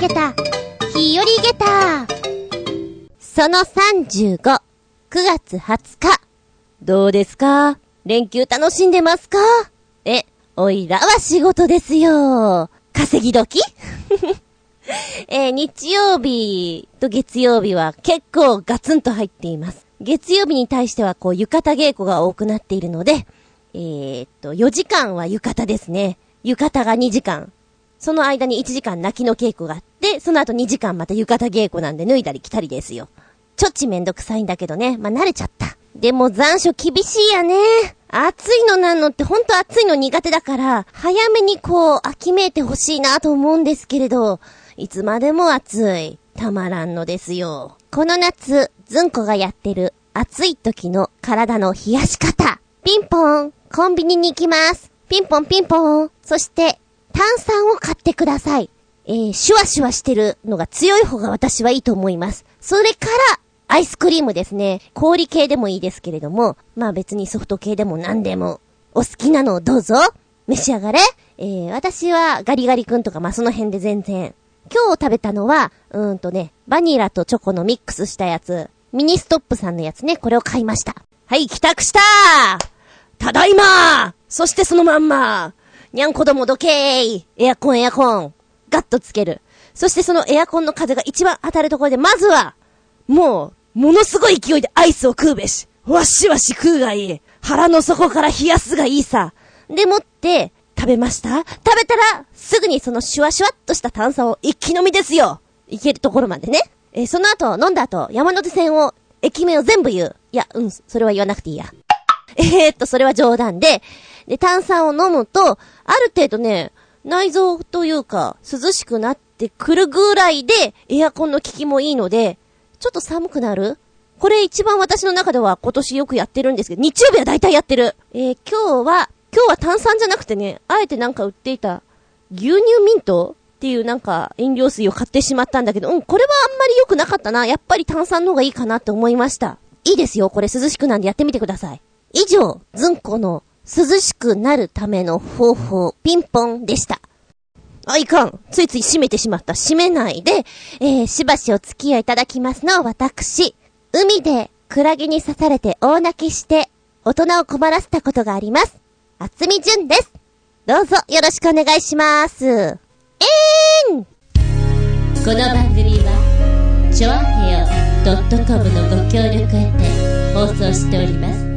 げた、日和げた。その35、9月20日。どうですか？連休楽しんでますか？え、おいらは仕事ですよ。稼ぎ時？えー日曜日と月曜日は結構ガツンと入っています。月曜日に対してはこう浴衣稽古が多くなっているので、えーっと、4時間は浴衣ですね。浴衣が2時間。その間に1時間泣きの稽古があって、その後2時間また浴衣稽古なんで脱いだり着たりですよ。ちょっちめんどくさいんだけどね。まあ、慣れちゃった。でも残暑厳しいやね。暑いのなんのってほんと暑いの苦手だから、早めにこう、秋めいてほしいなと思うんですけれど、いつまでも暑い。たまらんのですよ。この夏、ずんこがやってる暑い時の体の冷やし方。ピンポン、コンビニに行きます。ピンポンピンポン。そして、炭酸を買ってください。えー、シュワシュワしてるのが強い方が私はいいと思います。それから、アイスクリームですね。氷系でもいいですけれども、まあ別にソフト系でも何でも、お好きなのをどうぞ、召し上がれ。えー、私はガリガリ君とかまあその辺で全然。今日食べたのは、うーんとね、バニラとチョコのミックスしたやつ、ミニストップさんのやつね、これを買いました。はい、帰宅したただいまそしてそのまんまにゃんこどもどけーエアコンエアコンガッとつける。そしてそのエアコンの風が一番当たるところで、まずは、もう、ものすごい勢いでアイスを食うべし。わしわし食うがいい。腹の底から冷やすがいいさ。でもって、食べました？食べたら、すぐにそのシュワシュワっとした炭酸を一気飲みですよ。いけるところまでね。えーその後、飲んだ後、山手線を、駅名を全部言う。いや、うん、それは言わなくていいや。えーっと、それは冗談で、で、炭酸を飲むと、ある程度ね、内臓というか、涼しくなってくるぐらいで、エアコンの効きもいいので、ちょっと寒くなる？これ一番私の中では今年よくやってるんですけど、日曜日は大体やってる。えー今日は、今日は炭酸じゃなくてね、あえてなんか売っていた、牛乳ミントっていうなんか飲料水を買ってしまったんだけど、うん、これはあんまり良くなかったな。やっぱり炭酸の方がいいかなって思いました。いいですよ。これ涼しくなんでやってみてください。以上、ずんこの涼しくなるための方法、ピンポンでした。あ、いかん。ついつい閉めてしまった。閉めないで、えー、しばしお付き合いいただきますのは私、海でクラゲに刺されて大泣きして、大人を困らせたことがあります。あつみじゅんです。どうぞよろしくお願いします。えーんこの番組は、ちょあへよ .com のご協力へて放送しております。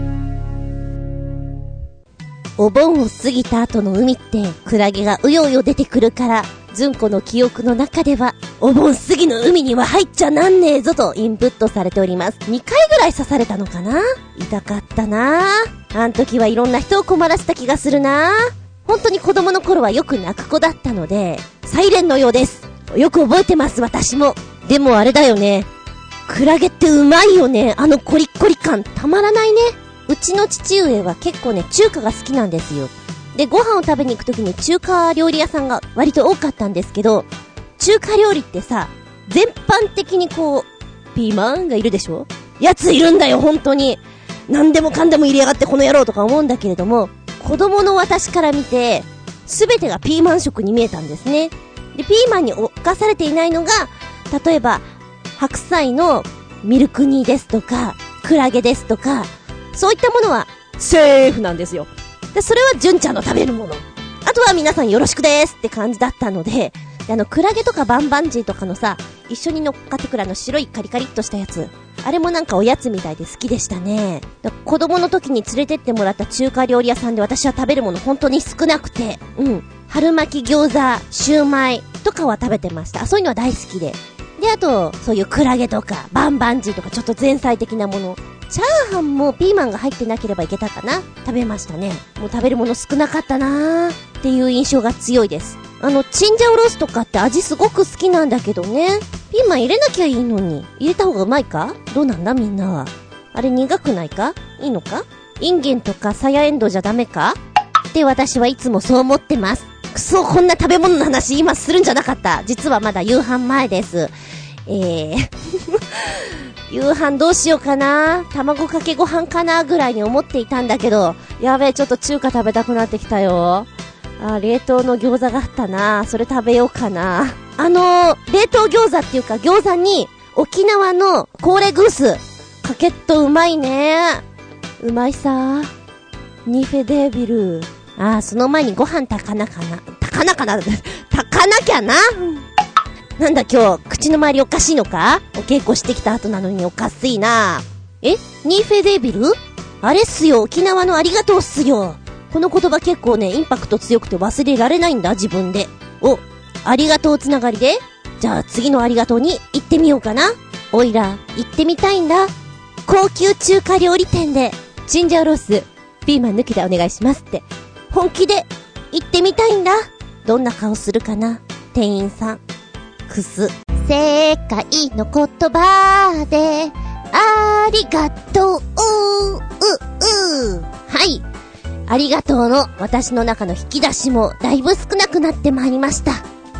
お盆を過ぎた後の海って、クラゲがうようよ出てくるから、ずんこの記憶の中では、お盆過ぎの海には入っちゃなんねえぞとインプットされております。2回ぐらい刺されたのかな？痛かったなあん時はいろんな人を困らせた気がするな本当に子供の頃はよく泣く子だったので、サイレンのようです。よく覚えてます、私も。でもあれだよね。クラゲってうまいよね。あのコリッコリ感、たまらないね。うちの父上は結構ね、中華が好きなんですよ。で、ご飯を食べに行くときに中華料理屋さんが割と多かったんですけど、中華料理ってさ、全般的にこう、ピーマンがいるでしょ？やついるんだよ、本当に。何でもかんでも入れやがってこの野郎とか思うんだけれども、子供の私から見て、すべてがピーマン食に見えたんですね。で、ピーマンに侵されていないのが、例えば、白菜のミルク煮ですとか、クラゲですとか、そういったものは、セーフなんですよ。で、それは純ちゃんの食べるもの。あとは皆さんよろしくですって感じだったので、であの、クラゲとかバンバンジーとかのさ、一緒に乗っかってくるあの白いカリカリっとしたやつ。あれもなんかおやつみたいで好きでしたね。子供の時に連れてってもらった中華料理屋さんで私は食べるもの本当に少なくて、うん。春巻き餃子、シューマイとかは食べてました。そういうのは大好きで。で、あと、そういうクラゲとか、バンバンジーとか、ちょっと前菜的なもの。チャーハンもピーマンが入ってなければいけたかな食べましたね。もう食べるもの少なかったなーっていう印象が強いです。あの、チンジャオロースとかって味すごく好きなんだけどね。ピーマン入れなきゃいいのに。入れた方がうまいか？どうなんだみんなは。あれ苦くないか？いいのか？インゲンとかサヤエンドウじゃダメか？って私はいつもそう思ってます。くそ、こんな食べ物の話今するんじゃなかった。実はまだ夕飯前です。えー、夕飯どうしようかな卵かけご飯かなぐらいに思っていたんだけど、やべえ、ちょっと中華食べたくなってきたよ。あ、冷凍の餃子があったなそれ食べようかなあのー、冷凍餃子っていうか餃子に沖縄のコーレグースかけっとうまいね。うまいさ。ニフェデービル。ああ、その前にご飯炊かなかな。炊かなかな炊かなきゃな。なんだ今日、口の周りおかしいのか？お稽古してきた後なのにおかしいな。え？ニーフェデービル？あれっすよ、沖縄のありがとうっすよ。この言葉結構ね、インパクト強くて忘れられないんだ、自分で。お、ありがとうつながりでじゃあ次のありがとうに行ってみようかな。おいら、行ってみたいんだ。高級中華料理店で、チンジャオロース、ピーマン抜きでお願いしますって。本気で、行ってみたいんだ。どんな顔するかな店員さん。くす。世界の言葉で、ありがとう、う、う。はい。ありがとうの私の中の引き出しもだいぶ少なくなってまいりました。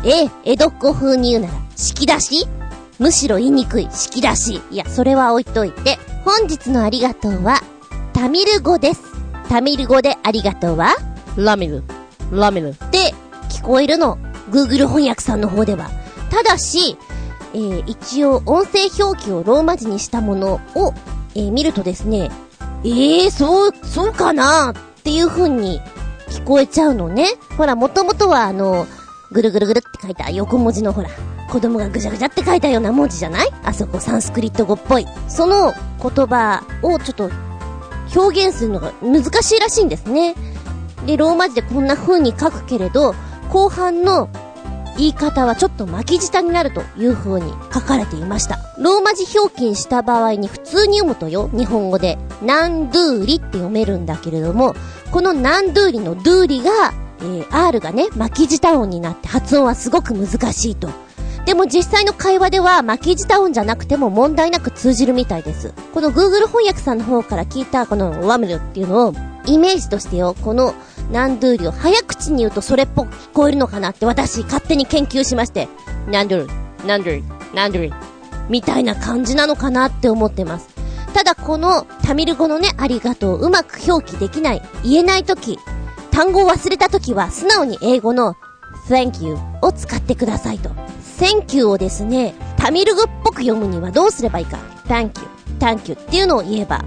ええ、江戸っ子風に言うなら、引き出し？むしろ言いにくい、引き出し。いや、それは置いといて、本日のありがとうは、タミル語です。タミル語でありがとうは、ラミル、ラミルって聞こえるの。Google 翻訳さんの方では。ただし、えー、一応音声表記をローマ字にしたものを、えー、見るとですね、ええー、そう、そうかなっていう風に聞こえちゃうのね。ほら、もともとはあの、ぐるぐるぐるって書いた横文字のほら、子供がぐじゃぐじゃって書いたような文字じゃない？あそこサンスクリット語っぽい。その言葉をちょっと表現するのが難しいらしいんですね。で、ローマ字でこんな風に書くけれど、後半の言い方はちょっと巻き舌になるという風に書かれていました。ローマ字表記にした場合に普通に読むとよ、日本語で、ナンドゥーリって読めるんだけれども、このナンドゥーリのドゥーリが、えー、R がね、巻き舌音になって発音はすごく難しいと。でも実際の会話では巻き舌音じゃなくても問題なく通じるみたいです。この Google 翻訳さんの方から聞いたこのワムルっていうのをイメージとしてよ、このナンドゥーリを早口に言うとそれっぽく聞こえるのかなって私勝手に研究しまして、ナンドゥー、ナンドゥー、ナンドゥー、みたいな感じなのかなって思ってます。ただこのタミル語のね、ありがとううまく表記できない、言えないとき、単語を忘れたときは素直に英語の thank you を使ってくださいと。thank you をですね、タミル語っぽく読むにはどうすればいいか。thank you, thank you っていうのを言えば、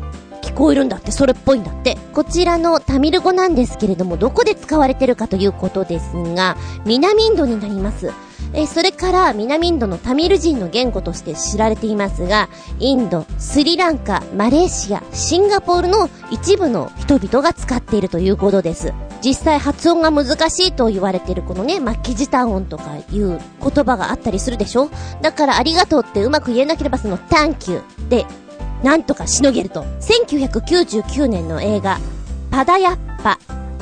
聞こえるんだって、それっぽいんだって。こちらのタミル語なんですけれども、どこで使われてるかということですが、南インドになります。えそれから南インドのタミル人の言語として知られていますが、インド、スリランカ、マレーシア、シンガポールの一部の人々が使っているということです。実際発音が難しいと言われてるこのね、巻き舌音とかいう言葉があったりするでしょ？だからありがとうってうまく言えなければその thank you で、なんとかしのげると。1999年の映画、パダヤッパ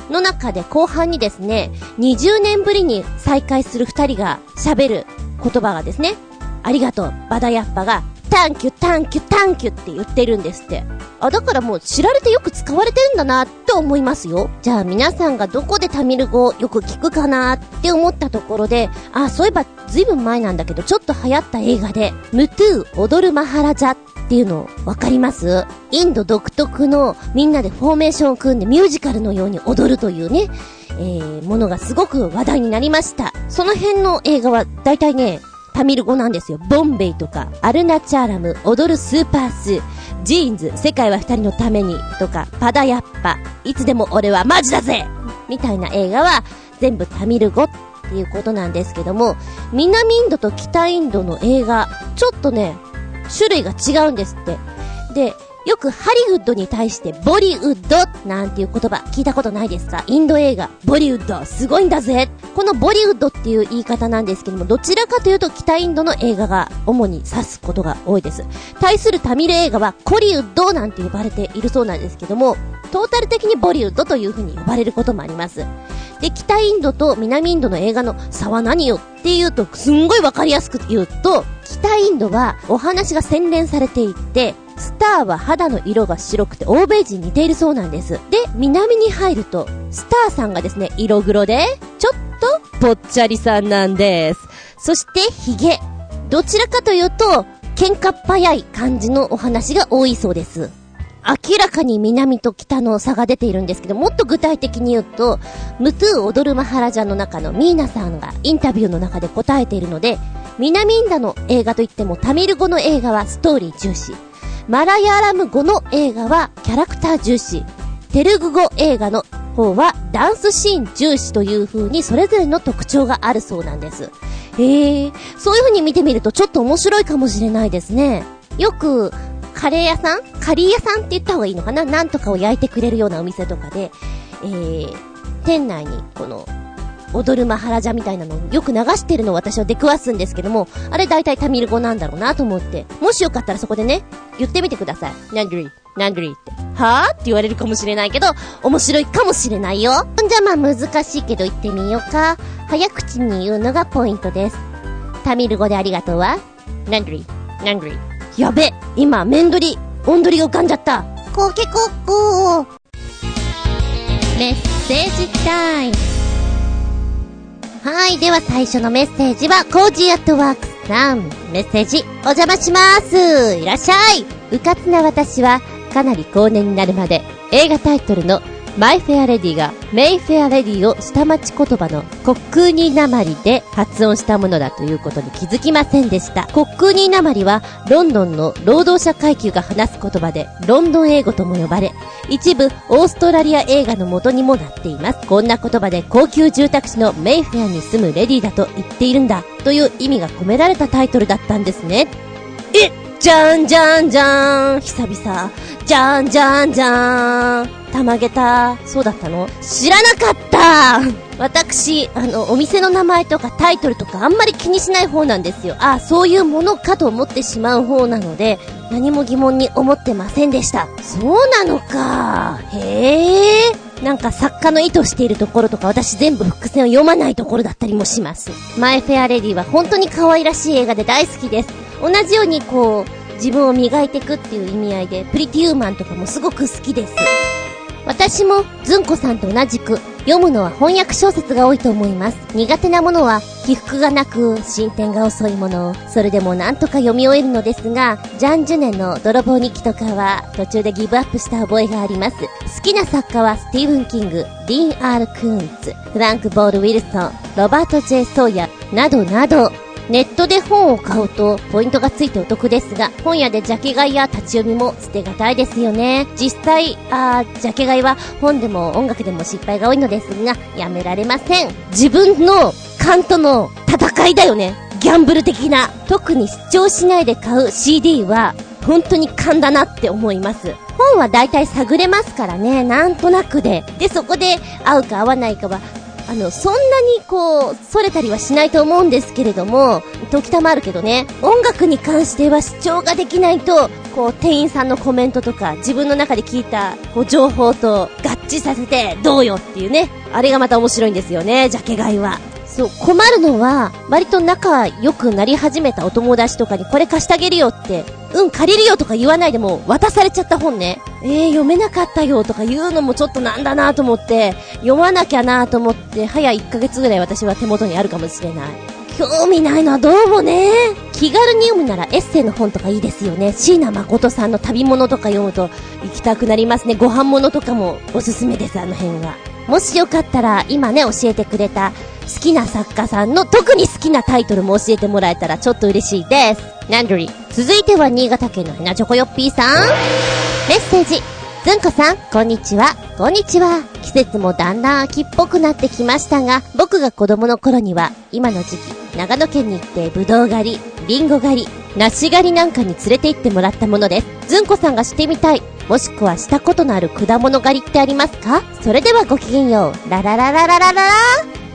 の中で後半にですね、20年ぶりに再会する二人が喋る言葉がですね、ありがとうはやっぱが、 Thank you、Thank you、Thank you って言ってるんですって。あ、だからもう知られてよく使われてるんだなって思いますよ。じゃあ皆さんがどこでタミル語をよく聞くかなって思ったところで、あ、そういえばずいぶん前なんだけどちょっと流行った映画で、ムトゥー踊るマハラジャっていうのわかります？インド独特のみんなでフォーメーションを組んでミュージカルのように踊るというね、えー、ものがすごく話題になりました。その辺の映画は大体ね、タミル語なんですよ。ボンベイとか、アルナチャーラム、踊るスーパースター、ジーンズ、世界は二人のために、とか、パダヤッパ、いつでも俺はマジだぜみたいな映画は、全部タミル語っていうことなんですけども、南インドと北インドの映画、ちょっとね、種類が違うんですって。で、よくハリウッドに対してボリウッドなんていう言葉聞いたことないですか？インド映画、ボリウッド、すごいんだぜこのボリウッドっていう言い方なんですけども、どちらかというと北インドの映画が主に指すことが多いです。対するタミル映画はコリウッドなんて呼ばれているそうなんですけども、トータル的にボリウッドという風に呼ばれることもあります。で、北インドと南インドの映画の差は何よっていうと、すんごいわかりやすく言うと、北インドはお話が洗練されていて、スターは肌の色が白くて欧米人に似ているそうなんです。で、南に入ると、スターさんがですね、色黒で、ちょっとぽっちゃりさんなんです。そして、ヒゲ。どちらかというと、喧嘩っ早い感じのお話が多いそうです。明らかに南と北の差が出ているんですけど、もっと具体的に言うと、ムトゥー踊るマハラジャの中のミーナさんがインタビューの中で答えているので、南インダの映画といってもタミル語の映画はストーリー重視。マラヤラム語の映画はキャラクター重視。テルグ語映画の方はダンスシーン重視という風にそれぞれの特徴があるそうなんです。へえ、そういう風に見てみるとちょっと面白いかもしれないですね。よく、カレー屋さん？カリー屋さんって言った方がいいのかな？なんとかを焼いてくれるようなお店とかで、えー、店内にこの踊るマハラジャみたいなのをよく流してるのを私は出くわすんですけども、あれ大体タミル語なんだろうなと思って、もしよかったらそこでね、言ってみてください。ナンドリー、ナンドリーって。はぁって言われるかもしれないけど、面白いかもしれないよ。じゃあまあ難しいけど言ってみようか。早口に言うのがポイントです。タミル語でありがとうは、ナンドリー、ナンドリー。やべ今、メンドリ、オンドリが浮かんじゃった。コケコッコー。メッセージタイム。はい。では最初のメッセージは、コージーアットワークスさん。メッセージ、お邪魔します。いらっしゃい。うかつな私は、かなり高年になるまで、映画タイトルのマイフェアレディがメイフェアレディを下町言葉のコックーニーナマリで発音したものだということに気づきませんでした。コックーニーナマリはロンドンの労働者階級が話す言葉でロンドン英語とも呼ばれ、一部オーストラリア英語の元にもなっています。こんな言葉で高級住宅地のメイフェアに住むレディだと言っているんだという意味が込められたタイトルだったんですね。えじゃんじゃんじゃん久々。じゃんじゃんじゃん。たまげた。そうだったの？知らなかった私、あの、お店の名前とかタイトルとかあんまり気にしない方なんですよ。あ、そういうものかと思ってしまう方なので、何も疑問に思ってませんでした。そうなのか。へえ。なんか作家の意図しているところとか私全部伏線を読まないところだったりもします。マイフェアレディは本当に可愛らしい映画で大好きです。同じようにこう、自分を磨いていくっていう意味合いで、プリティウーマンとかもすごく好きです。私も、ずんこさんと同じく、読むのは翻訳小説が多いと思います。苦手なものは、起伏がなく、進展が遅いもの。それでもなんとか読み終えるのですが、ジャン・ジュネの泥棒日記とかは、途中でギブアップした覚えがあります。好きな作家は、スティーブン・キング、ディーン・アール・クーンズ、フランク・ポール・ウィルソン、ロバート・ジェイ・ソーヤ、などなど、ネットで本を買うとポイントがついてお得ですが、本屋でジャケ買いや立ち読みも捨てがたいですよね。実際、あジャケ買いは本でも音楽でも失敗が多いのですが、やめられません。自分の勘との戦いだよね。ギャンブル的な。特に主張しないで買う CD は、本当に勘だなって思います。本は大体探れますからね、なんとなくで。で、そこで合うか合わないかはあの、そんなにこう、逸れたりはしないと思うんですけれども、時たまあるけどね、音楽に関しては主張ができないと、こう、店員さんのコメントとか、自分の中で聞いた、こう、情報と合致させて、どうよっていうね、あれがまた面白いんですよね、ジャケ買いは。そう、困るのは、割と仲良くなり始めたお友達とかにこれ貸してあげるよって、うん、借りるよとか言わないでも渡されちゃった本ね。えー、読めなかったよとか言うのもちょっとなんだなと思って、読まなきゃなと思って、早1ヶ月ぐらい私は手元にあるかもしれない。興味ないのはどうもね。気軽に読むならエッセイの本とかいいですよね。椎名誠さんの旅物とか読むと行きたくなりますね。ご飯物とかもおすすめです、あの辺は。もしよかったら、今ね、教えてくれた好きな作家さんの特に好きなタイトルも教えてもらえたらちょっと嬉しいです。ランドリ。続いては新潟県のヘナチョコヨッピーさん。メッセージ。ずんこさん、こんにちは。こんにちは。季節もだんだん秋っぽくなってきましたが、僕が子供の頃には、今の時期、長野県に行ってブドウ狩り、リンゴ狩り、梨狩りなんかに連れて行ってもらったものです。ずんこさんがしてみたい、もしくはしたことのある果物狩りってありますか？それではごきげんよう。ラララララララ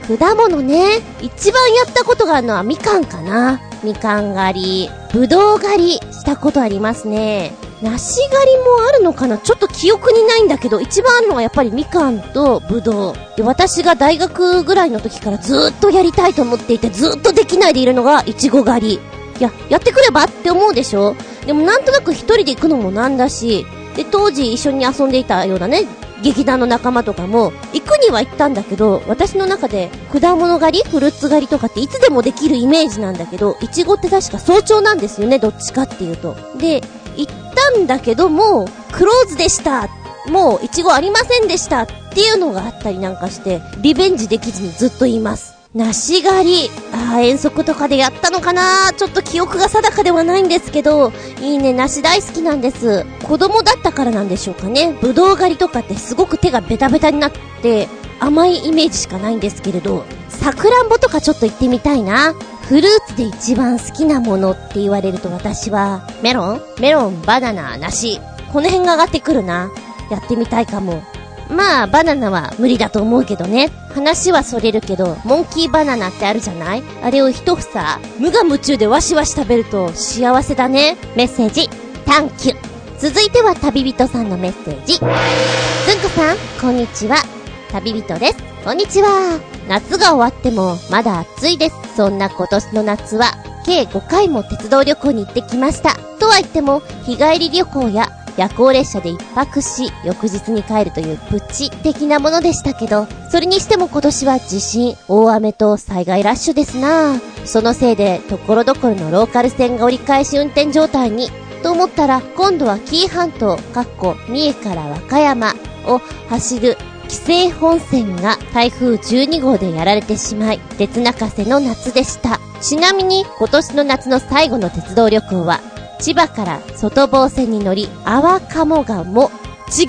果物ね。一番やったことがあるのはみかんかな。みかん狩り、ぶどう狩りしたことありますね。梨狩りもあるのかな？ちょっと記憶にないんだけど、一番あるのはやっぱりみかんとぶどう。で、私が大学ぐらいの時からずっとやりたいと思っていて、ずっとできないでいるのが、いちご狩り。いや、やってくればって思うでしょ？でもなんとなく一人で行くのもなんだし、で、当時一緒に遊んでいたようなね、劇団の仲間とかも、行くには行ったんだけど、私の中で果物狩りフルーツ狩りとかっていつでもできるイメージなんだけど、いちごって確か早朝なんですよね、どっちかっていうと。で、行ったんだけども、クローズでしたもう、いちごありませんでしたっていうのがあったりなんかして、リベンジできずにずっと言います。梨狩り。ああ、遠足とかでやったのかなちょっと記憶が定かではないんですけど、いいね、梨大好きなんです。子供だったからなんでしょうかね。ぶどう狩りとかってすごく手がベタベタになって、甘いイメージしかないんですけれど、さくらんぼとかちょっと行ってみたいな。フルーツで一番好きなものって言われると私は、メロン？メロン、バナナ、梨。この辺が上がってくるな。やってみたいかも。まあ、バナナは無理だと思うけどね。話はそれるけど、モンキーバナナってあるじゃない？あれを一房、無我夢中でわしわし食べると幸せだね。メッセージ、タンキュ。続いては旅人さんのメッセージ。ずんこさん、こんにちは。旅人です。こんにちは。夏が終わっても、まだ暑いです。そんな今年の夏は、計5回も鉄道旅行に行ってきました。とは言っても、日帰り旅行や夜行列車で一泊し、翌日に帰るというプチ的なものでしたけど、それにしても今年は地震、大雨と災害ラッシュですなそのせいで、ところどころのローカル線が折り返し運転状態に、と思ったら、今度は紀伊半島、かっこ、三重から和歌山を走る紀勢本線が台風12号でやられてしまい、鉄泣かせの夏でした。ちなみに今年の夏の最後の鉄道旅行は千葉から外房線に乗り、淡鴨川も、違う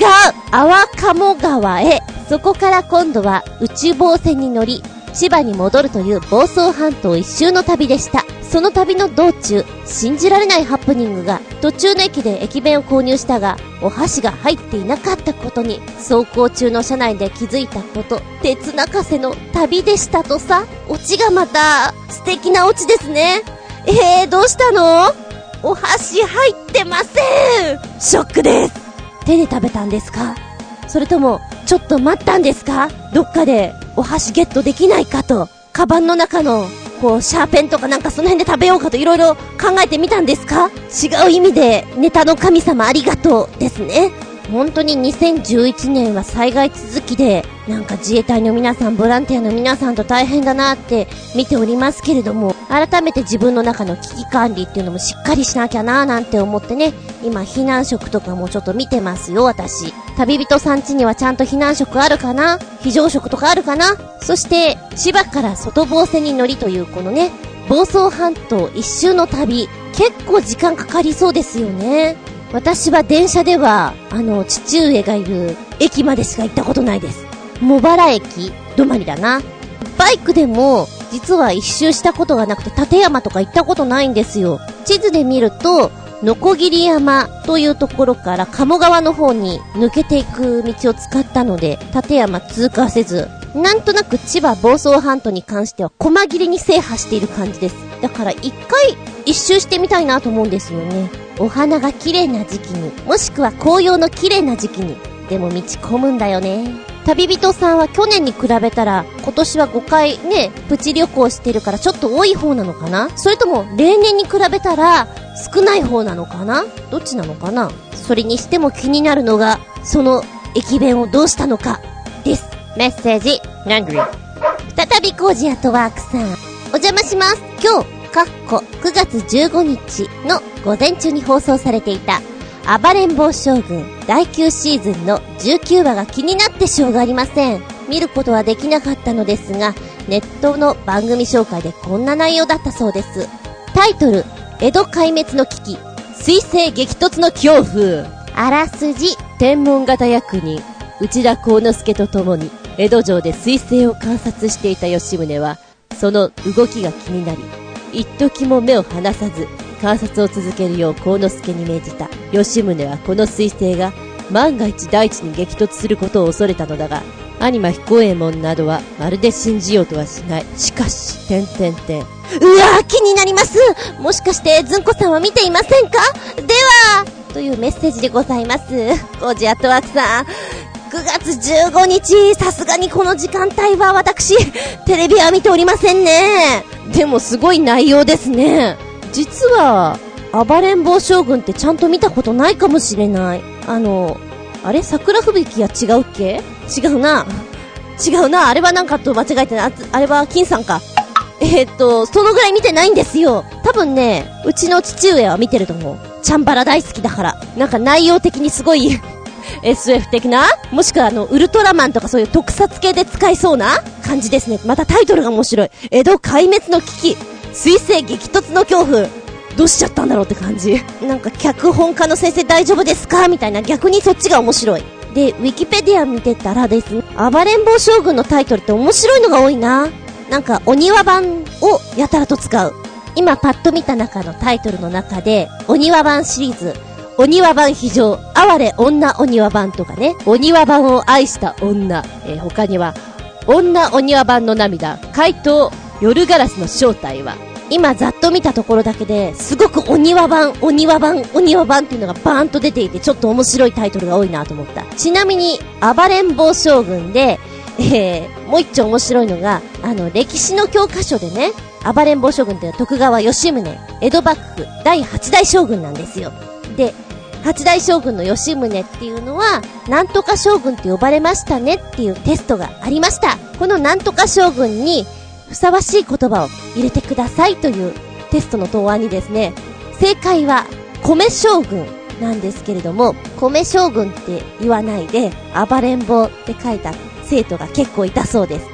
淡鴨川へ、そこから今度は内房線に乗り、千葉に戻るという房総半島一周の旅でした。その旅の道中、信じられないハプニングが、途中の駅で駅弁を購入したが、お箸が入っていなかったことに、走行中の車内で気づいたこと、鉄泣かせの旅でしたとさ、オチがまた、素敵なオチですね。えー、どうしたの？お箸入ってません。ショックです。手で食べたんですか？それとも、ちょっと待ったんですか？どっかでお箸ゲットできないかと、カバンの中の、こう、シャーペンとかなんかその辺で食べようかといろいろ考えてみたんですか？違う意味で、ネタの神様ありがとうですね。本当に2011年は災害続きで、なんか自衛隊の皆さん、ボランティアの皆さんと大変だなって見ておりますけれども、改めて自分の中の危機管理っていうのもしっかりしなきゃなーなんて思ってね、今避難食とかもちょっと見てますよ、私。旅人さん家にはちゃんと避難食あるかな？非常食とかあるかな？そして、千葉から外房線に乗りというこのね、房総半島一周の旅、結構時間かかりそうですよね。私は電車では、あの、父上がいる駅までしか行ったことないです。茂原駅止まりだな。バイクでも、実は一周したことがなくて、立山とか行ったことないんですよ。地図で見ると、ノコギリ山というところから鴨川の方に抜けていく道を使ったので、立山通過せず、なんとなく千葉房総半島に関しては細切れに制覇している感じです。だから一回一周してみたいなと思うんですよね。お花が綺麗な時期に、もしくは紅葉の綺麗な時期に、でも道込むんだよね。旅人さんは去年に比べたら、今年は5回ね、プチ旅行してるからちょっと多い方なのかな？それとも、例年に比べたら、少ない方なのかな？どっちなのかな？それにしても気になるのが、その駅弁をどうしたのか、です。メッセージ、ラングリー。再びコージアトワークさん。お邪魔します。今日、かっこ9月15日の午前中に放送されていた暴れん坊将軍第9シーズンの19話が気になってしょうがありません。見ることはできなかったのですが、ネットの番組紹介でこんな内容だったそうです。タイトル、江戸壊滅の危機、水星激突の恐怖。あらすじ、天文型役人、内田幸之助と共に、江戸城で水星を観察していた吉宗は、その動きが気になり、一時も目を離さず、観察を続けるよう幸之助に命じた。吉宗はこの彗星が万が一大地に激突することを恐れたのだが、アニマ彦右衛門などはまるで信じようとはしない。しかし、てんてんてん。うわぁ、気になりますもしかして、ずんこさんは見ていませんか？では、というメッセージでございます。コージアットワークさん。9月15日、さすがにこの時間帯は私、テレビは見ておりませんね。でもすごい内容ですね。実は、暴れん坊将軍ってちゃんと見たことないかもしれない。あの、あれ？桜吹雪は違うっけ？違うな。違うな。あれはなんかと間違えてない。あれは金さんか。えー、っと、そのぐらい見てないんですよ。多分ね、うちの父上は見てると思う。チャンバラ大好きだから。なんか内容的にすごい SF 的なもしくはあの、ウルトラマンとかそういう特撮系で使いそうな感じですね。またタイトルが面白い。江戸壊滅の危機。水星激突の恐怖。どうしちゃったんだろうって感じ。なんか脚本家の先生大丈夫ですか？みたいな逆にそっちが面白い。で、ウィキペディア見てたらですね、暴れん坊将軍のタイトルって面白いのが多いな。なんか、お庭版をやたらと使う。今パッと見た中のタイトルの中で、お庭版シリーズ、お庭版非常、哀れ女お庭版とかね、お庭版を愛した女、えー、他には、女お庭版の涙、怪盗、夜ガラスの正体は、今ざっと見たところだけで、すごくお庭版、お庭版、お庭版っていうのがバーンと出ていて、ちょっと面白いタイトルが多いなと思った。ちなみに、暴れん坊将軍で、えー、もう一丁面白いのが、あの、歴史の教科書でね、暴れん坊将軍って徳川吉宗、江戸幕府第8代将軍なんですよ。で、八代将軍の吉宗っていうのは、なんとか将軍って呼ばれましたねっていうテストがありました。このなんとか将軍に、ふさわしい言葉を入れてくださいというテストの答案にですね、正解は、米将軍なんですけれども、米将軍って言わないで、暴れん坊って書いた生徒が結構いたそうです。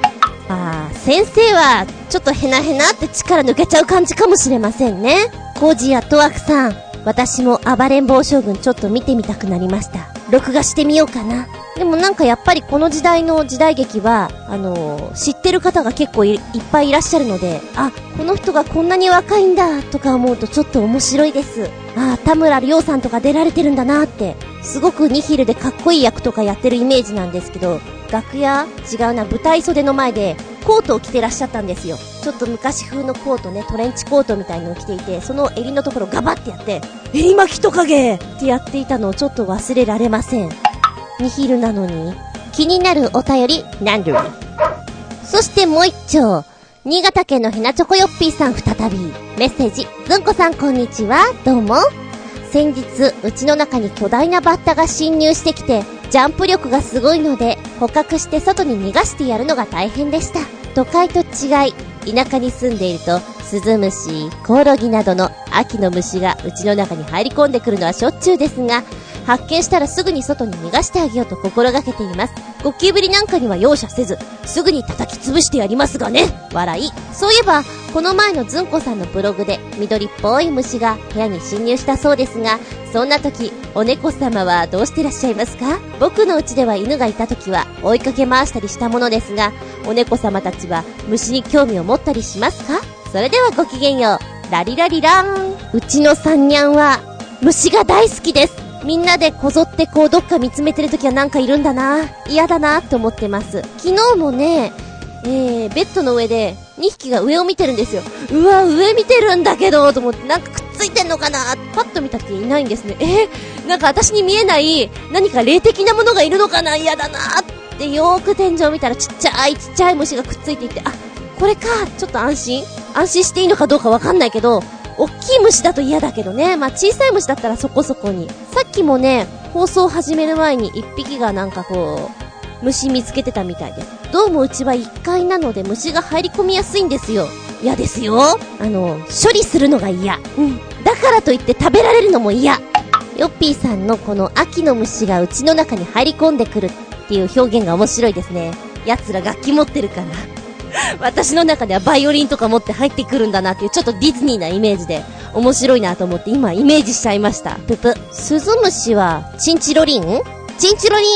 ああ、先生は、ちょっとヘナヘナって力抜けちゃう感じかもしれませんね。コージやトワクさん、私も暴れん坊将軍ちょっと見てみたくなりました。録画してみようかな。でもなんかやっぱりこの時代の時代劇は、あのー、知ってる方が結構いっぱいいらっしゃるので、あ、この人がこんなに若いんだとか思うとちょっと面白いです。あ、田村亮さんとか出られてるんだなって、すごくニヒルでかっこいい役とかやってるイメージなんですけど、楽屋？違うな、舞台袖の前でコートを着てらっしゃったんですよ。ちょっと昔風のコートね、トレンチコートみたいのを着ていて、その襟のところガバってやって、襟巻きトカゲってやっていたのをちょっと忘れられません。ニヒルなのに。気になるお便り、なんでそしてもう一丁。新潟県のひなチョコヨッピーさん再び。メッセージ。ずんこさんこんにちは。どうも。先日、うちの中に巨大なバッタが侵入してきて、ジャンプ力がすごいので、捕獲して外に逃がしてやるのが大変でした。都会と違い、田舎に住んでいると、スズムシ、コオロギなどの秋の虫がうちの中に入り込んでくるのはしょっちゅうですが、発見したらすぐに外に逃がしてあげようと心がけています。ゴキブリなんかには容赦せず、すぐに叩き潰してやりますがね。笑い。そういえば、この前のずんこさんのブログで緑っぽい虫が部屋に侵入したそうですが、そんな時、お猫様はどうしてらっしゃいますか？僕の家では犬がいた時は追いかけ回したりしたものですが、お猫様たちは虫に興味を持ったりしますか？それではごきげんよう。ラリラリラーン。うちの三にゃんは虫が大好きです。みんなでこぞってこうどっか見つめてる時はなんかいるんだな。嫌だなって思ってます。昨日もね、えー、ベッドの上で2匹が上を見てるんですよ。うわ、上見てるんだけど、と思って、なんかくっついてんのかなパッと見た時いないんですね。えー、なんか私に見えない何か霊的なものがいるのかな嫌だなってよーく天井見たらちっちゃいちっちゃい虫がくっついていて、あ、これか、ちょっと安心安心していいのかどうかわかんないけど、大きい虫だと嫌だけどね。まあ、小さい虫だったらそこそこに。さっきもね、放送始める前に一匹がなんかこう、虫見つけてたみたいです。どうもうちは1階なので虫が入り込みやすいんですよ。嫌ですよ。あの、処理するのが嫌。うん。だからといって食べられるのも嫌。ヨッピーさんのこの秋の虫がうちの中に入り込んでくるっていう表現が面白いですね。奴ら楽器持ってるから。私の中ではバイオリンとか持って入ってくるんだなっていうちょっとディズニーなイメージで面白いなと思って今イメージしちゃいました。ぷぷ。スズムシはチンチロリン？チンチロリン？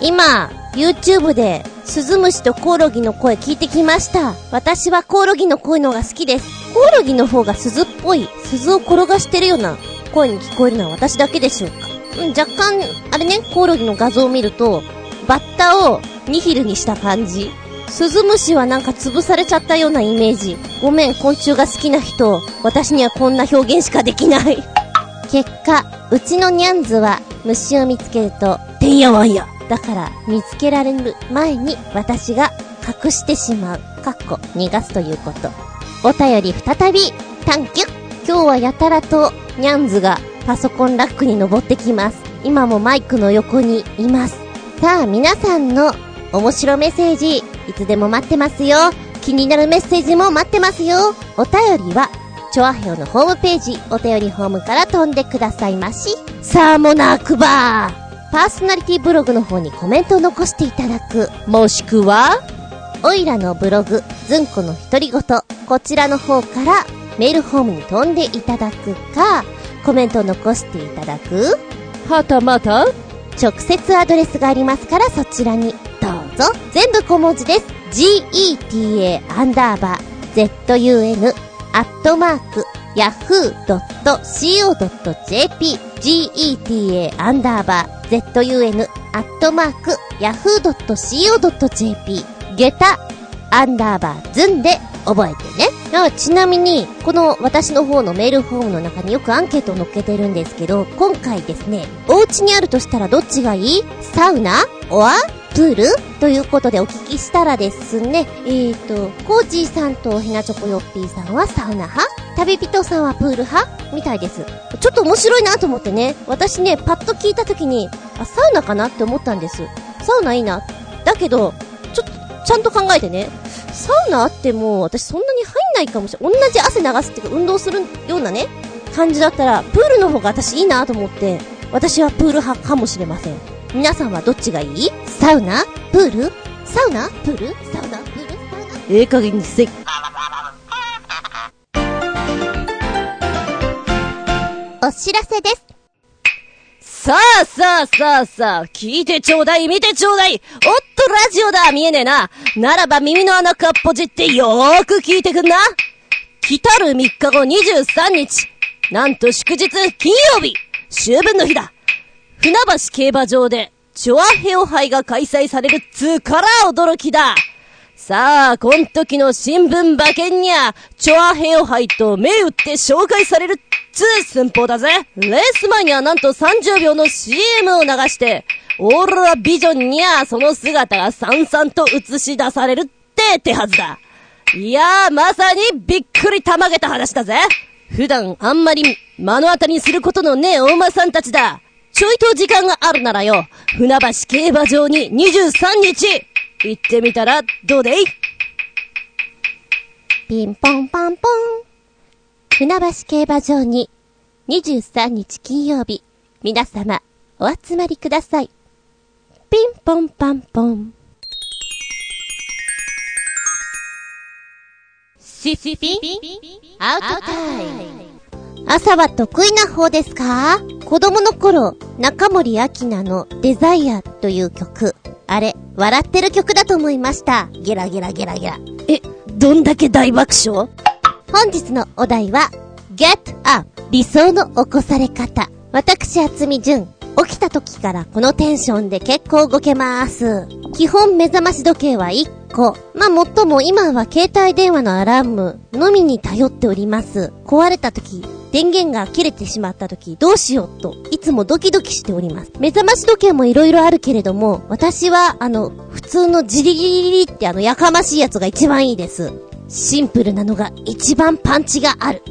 今、YouTube でスズムシとコオロギの声聞いてきました。私はコオロギの声の方が好きです。コオロギの方が鈴っぽい、鈴を転がしてるような声に聞こえるのは私だけでしょうか。うん、若干、あれね、コオロギの画像を見ると、バッタをニヒルにした感じ。スズムシはなんか潰されちゃったようなイメージ。ごめん、昆虫が好きな人。私にはこんな表現しかできない。結果、うちのニャンズは虫を見つけると、てんやわんや。だから、見つけられる前に私が隠してしまう。かっこ、逃がすということ。お便り再び、探求今日はやたらと、ニャンズがパソコンラックに登ってきます。今もマイクの横にいます。さあ、皆さんの面白メッセージ、いつでも待ってますよ。気になるメッセージも待ってますよ。お便りは、チョアヘオのホームページ、お便りホームから飛んでくださいまし。さあもなくばパーソナリティブログの方にコメントを残していただく。もしくは、オイラのブログ、ズンコの独り言、こちらの方からメールホームに飛んでいただくか、コメントを残していただく。はたまた、直接アドレスがありますからそちらにどうぞ。全部小文字です。geta アンダーバー zun アットマーク yahoo.co.jp geta アンダーバー zun アットマーク yahoo.co.jp 下駄アンダーバーズンで覚えてね。あちなみに、この私の方のメールフォームの中によくアンケートを載っけてるんですけど、今回ですね、お家にあるとしたらどっちがいい？サウナ？オア？プール？ということでお聞きしたらですね、えーと、コージーさんとひなチョコヨッピーさんはサウナ派？旅人さんはプール派？みたいです。ちょっと面白いなと思ってね、私ね、パッと聞いた時に、あ、サウナかなって思ったんです。サウナいいな。だけど、ち、ゃんと考えてね、サウナあっても、私そんなに入んないかもしれない。同じ汗流すっていうか、運動するようなね、感じだったら、プールの方が私いいなと思って、私はプール派かもしれません。皆さんはどっちがいい？サウナ？プール？サウナ？プール？サウナ？プール？サウナ？ええ加減にせお知らせです。さあさあさあさあ、聞いてちょうだい、見てちょうだい。おっと、ラジオだ、見えねえな。ならば耳の穴かっぽじってよーく聞いてくんな。来たる3日後23日。なんと祝日、金曜日。秋分の日だ。船橋競馬場で、チョアヘオ杯が開催されるっつーから驚きだ。さあ、こん時の新聞馬券にゃ、チョアヘオ杯と銘打って紹介されるつー寸法だぜ。レース前にはなんと30秒の CM を流して、オーロラビジョンにはその姿がさんさんと映し出されるって手はずだ。いやー、まさにびっくりたまげた話だぜ。普段あんまり目の当たりにすることのねえお馬さんたちだ。ちょいと時間があるならよ、船橋競馬場に23日、行ってみたらどうでい？ピンポンパンポン。船橋競馬場に23日金曜日、皆様お集まりください。ピンポンパンポン。シシピンアウトタイム。朝は得意な方ですか？子供の頃、中森明菜のデザイアという曲。あれ、笑ってる曲だと思いました。ゲラゲラゲラゲラ。え、どんだけ大爆笑？本日のお題は、Get Up 理想の起こされ方。私、厚み純。起きた時からこのテンションで結構動けます。基本目覚まし時計は1個。まあ、もっとも今は携帯電話のアラームのみに頼っております。壊れた時、電源が切れてしまった時、どうしようと、いつもドキドキしております。目覚まし時計も色々あるけれども、私は、あの、普通のジリリリリってあの、やかましいやつが一番いいです。シンプルなのが一番パンチがある。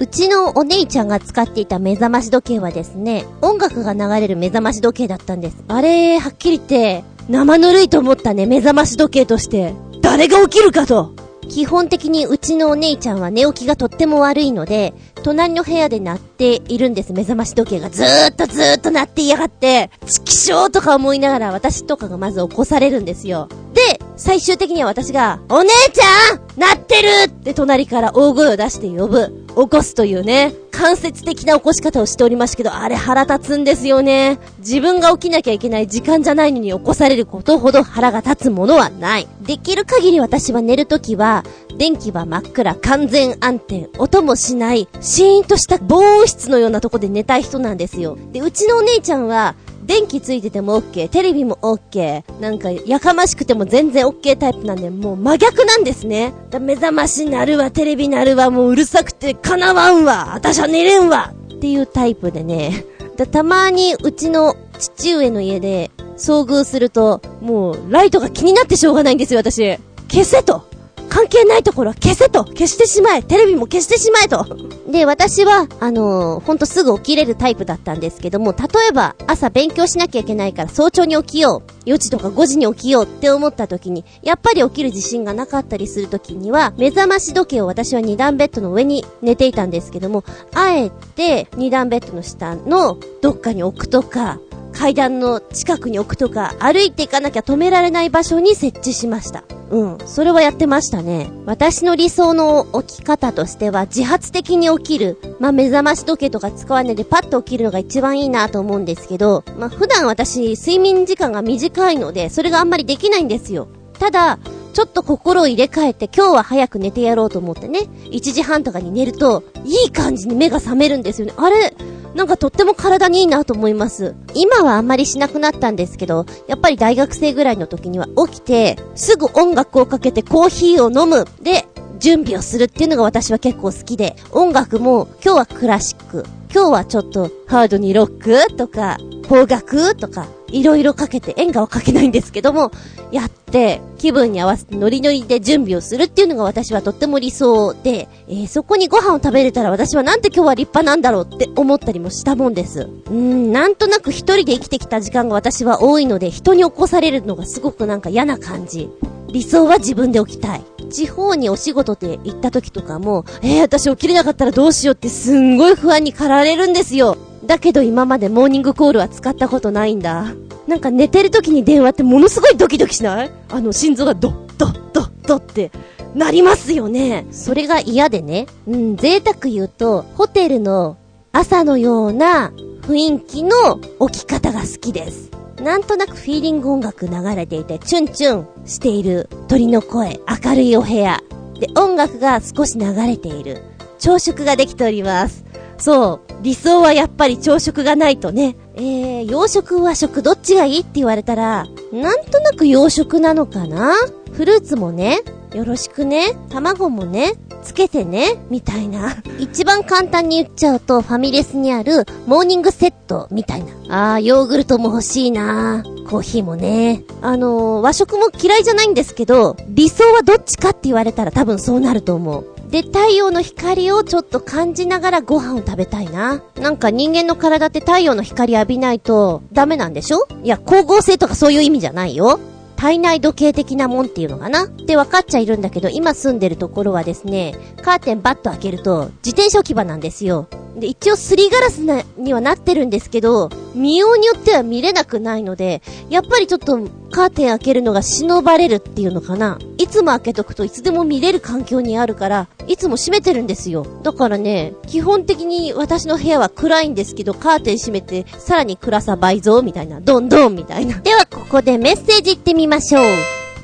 うちのお姉ちゃんが使っていた目覚まし時計はですね、音楽が流れる目覚まし時計だったんです。あれ、はっきり言って、生ぬるいと思ったね、目覚まし時計として。誰が起きるかと基本的にうちのお姉ちゃんは寝起きがとっても悪いので、隣の部屋で鳴っているんです、目覚まし時計が。ずーっとずーっと鳴っていやがって、チキショーとか思いながら私とかがまず起こされるんですよ。で、最終的には私が、お姉ちゃん鳴ってるって隣から大声を出して呼ぶ。起こすというね、間接的な起こし方をしておりましたけど、あれ腹立つんですよね。自分が起きなきゃいけない時間じゃないのに起こされることほど腹が立つものはない。できる限り私は寝るときは、電気は真っ暗、完全安定、音もしない、シーンとした防音室のようなとこで寝たい人なんですよ。で、うちのお姉ちゃんは、電気ついてても OK、テレビも OK、なんか、やかましくても全然 OK タイプなんで、もう真逆なんですね。目覚ましなるわ、テレビなるわ、もううるさくて叶わんわ、私は寝れんわっていうタイプでね。たまにうちの父上の家で遭遇すると、もうライトが気になってしょうがないんですよ、私。消せと。関係ないところは消せと。消してしまえ。テレビも消してしまえと。で、私は、あのーほんとすぐ起きれるタイプだったんですけども、例えば朝勉強しなきゃいけないから早朝に起きよう。4時とか5時に起きようって思った時に、やっぱり起きる自信がなかったりする時には、目覚まし時計を私は2段ベッドの上に寝ていたんですけども、あえて2段ベッドの下のどっかに置くとか、階段の近くに置くとか、歩いていかなきゃ止められない場所に設置しました。うん。それはやってましたね。私の理想の置き方としては、自発的に起きる。まあ、目覚まし時計とか使わないでパッと起きるのが一番いいなと思うんですけど、まあ、普段私、睡眠時間が短いので、それがあんまりできないんですよ。ただ、ちょっと心を入れ替えて今日は早く寝てやろうと思ってね、1時半とかに寝ると、いい感じに目が覚めるんですよね。あれ、なんかとっても体にいいなと思います。今はあんまりしなくなったんですけど、やっぱり大学生ぐらいの時には起きて、すぐ音楽をかけてコーヒーを飲む。で、準備をするっていうのが私は結構好きで、音楽も今日はクラシック、今日はちょっとハードにロックとか、邦楽とか、いろいろかけて、演歌はかけないんですけども、やって、気分に合わせてノリノリで準備をするっていうのが私はとっても理想で、えーそこにご飯を食べれたら私はなんて今日は立派なんだろうって思ったりもしたもんです。うん、なんとなく一人で生きてきた時間が私は多いので、人に起こされるのがすごくなんか嫌な感じ。理想は自分で起きたい。地方にお仕事で行った時とかも、えー、私起きれなかったらどうしようってすんごい不安に駆られるんですよ。だけど今までモーニングコールは使ったことないんだ。なんか寝てる時に電話ってものすごいドキドキしない？あの心臓がドッドッドッドッってなりますよね。それが嫌でね。うん、贅沢言うと、ホテルの朝のような雰囲気の起き方が好きです。なんとなくフィーリング音楽流れていて、チュンチュンしている鳥の声、明るいお部屋。で、音楽が少し流れている。朝食ができております。そう。理想はやっぱり朝食がないとね。えー、洋食和食どっちがいいって言われたら、なんとなく洋食なのかな？フルーツもね、よろしくね、卵もね、つけてね、みたいな。一番簡単に言っちゃうと、ファミレスにあるモーニングセットみたいな。あー、ヨーグルトも欲しいなコーヒーもね。あのー、和食も嫌いじゃないんですけど、理想はどっちかって言われたら多分そうなると思う。で、太陽の光をちょっと感じながらご飯を食べたいな。なんか人間の体って太陽の光浴びないとダメなんでしょ？いや、光合成とかそういう意味じゃないよ。体内時計的なもんっていうのかな？って分かっちゃいるんだけど、今住んでるところはですね、カーテンバッと開けると、自転車置き場なんですよ。で、一応すりガラスな、にはなってるんですけど、見ようによっては見れなくないので、やっぱりちょっとカーテン開けるのが忍ばれるっていうのかな？いつも開けとくといつでも見れる環境にあるから、いつも閉めてるんですよ。だからね、基本的に私の部屋は暗いんですけど、カーテン閉めて、さらに暗さ倍増みたいな、どんどんみたいな。では、ここでメッセージいってみましょう。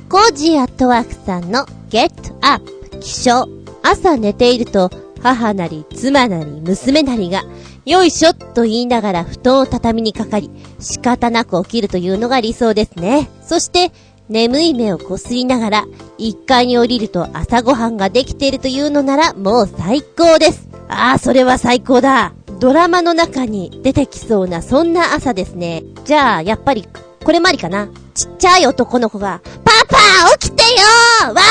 コージーアットワークさんの Get Up 起床。朝寝ていると、母なり、妻なり、娘なりが、よいしょと言いながら布団を畳にかかり、仕方なく起きるというのが理想ですね。そして、眠い目をこすりながら、1階に降りると朝ごはんができているというのならもう最高です。ああ、それは最高だ。ドラマの中に出てきそうなそんな朝ですね。じゃあ、やっぱり、これまりかな。ちっちゃい男の子が、パパ起きてよわ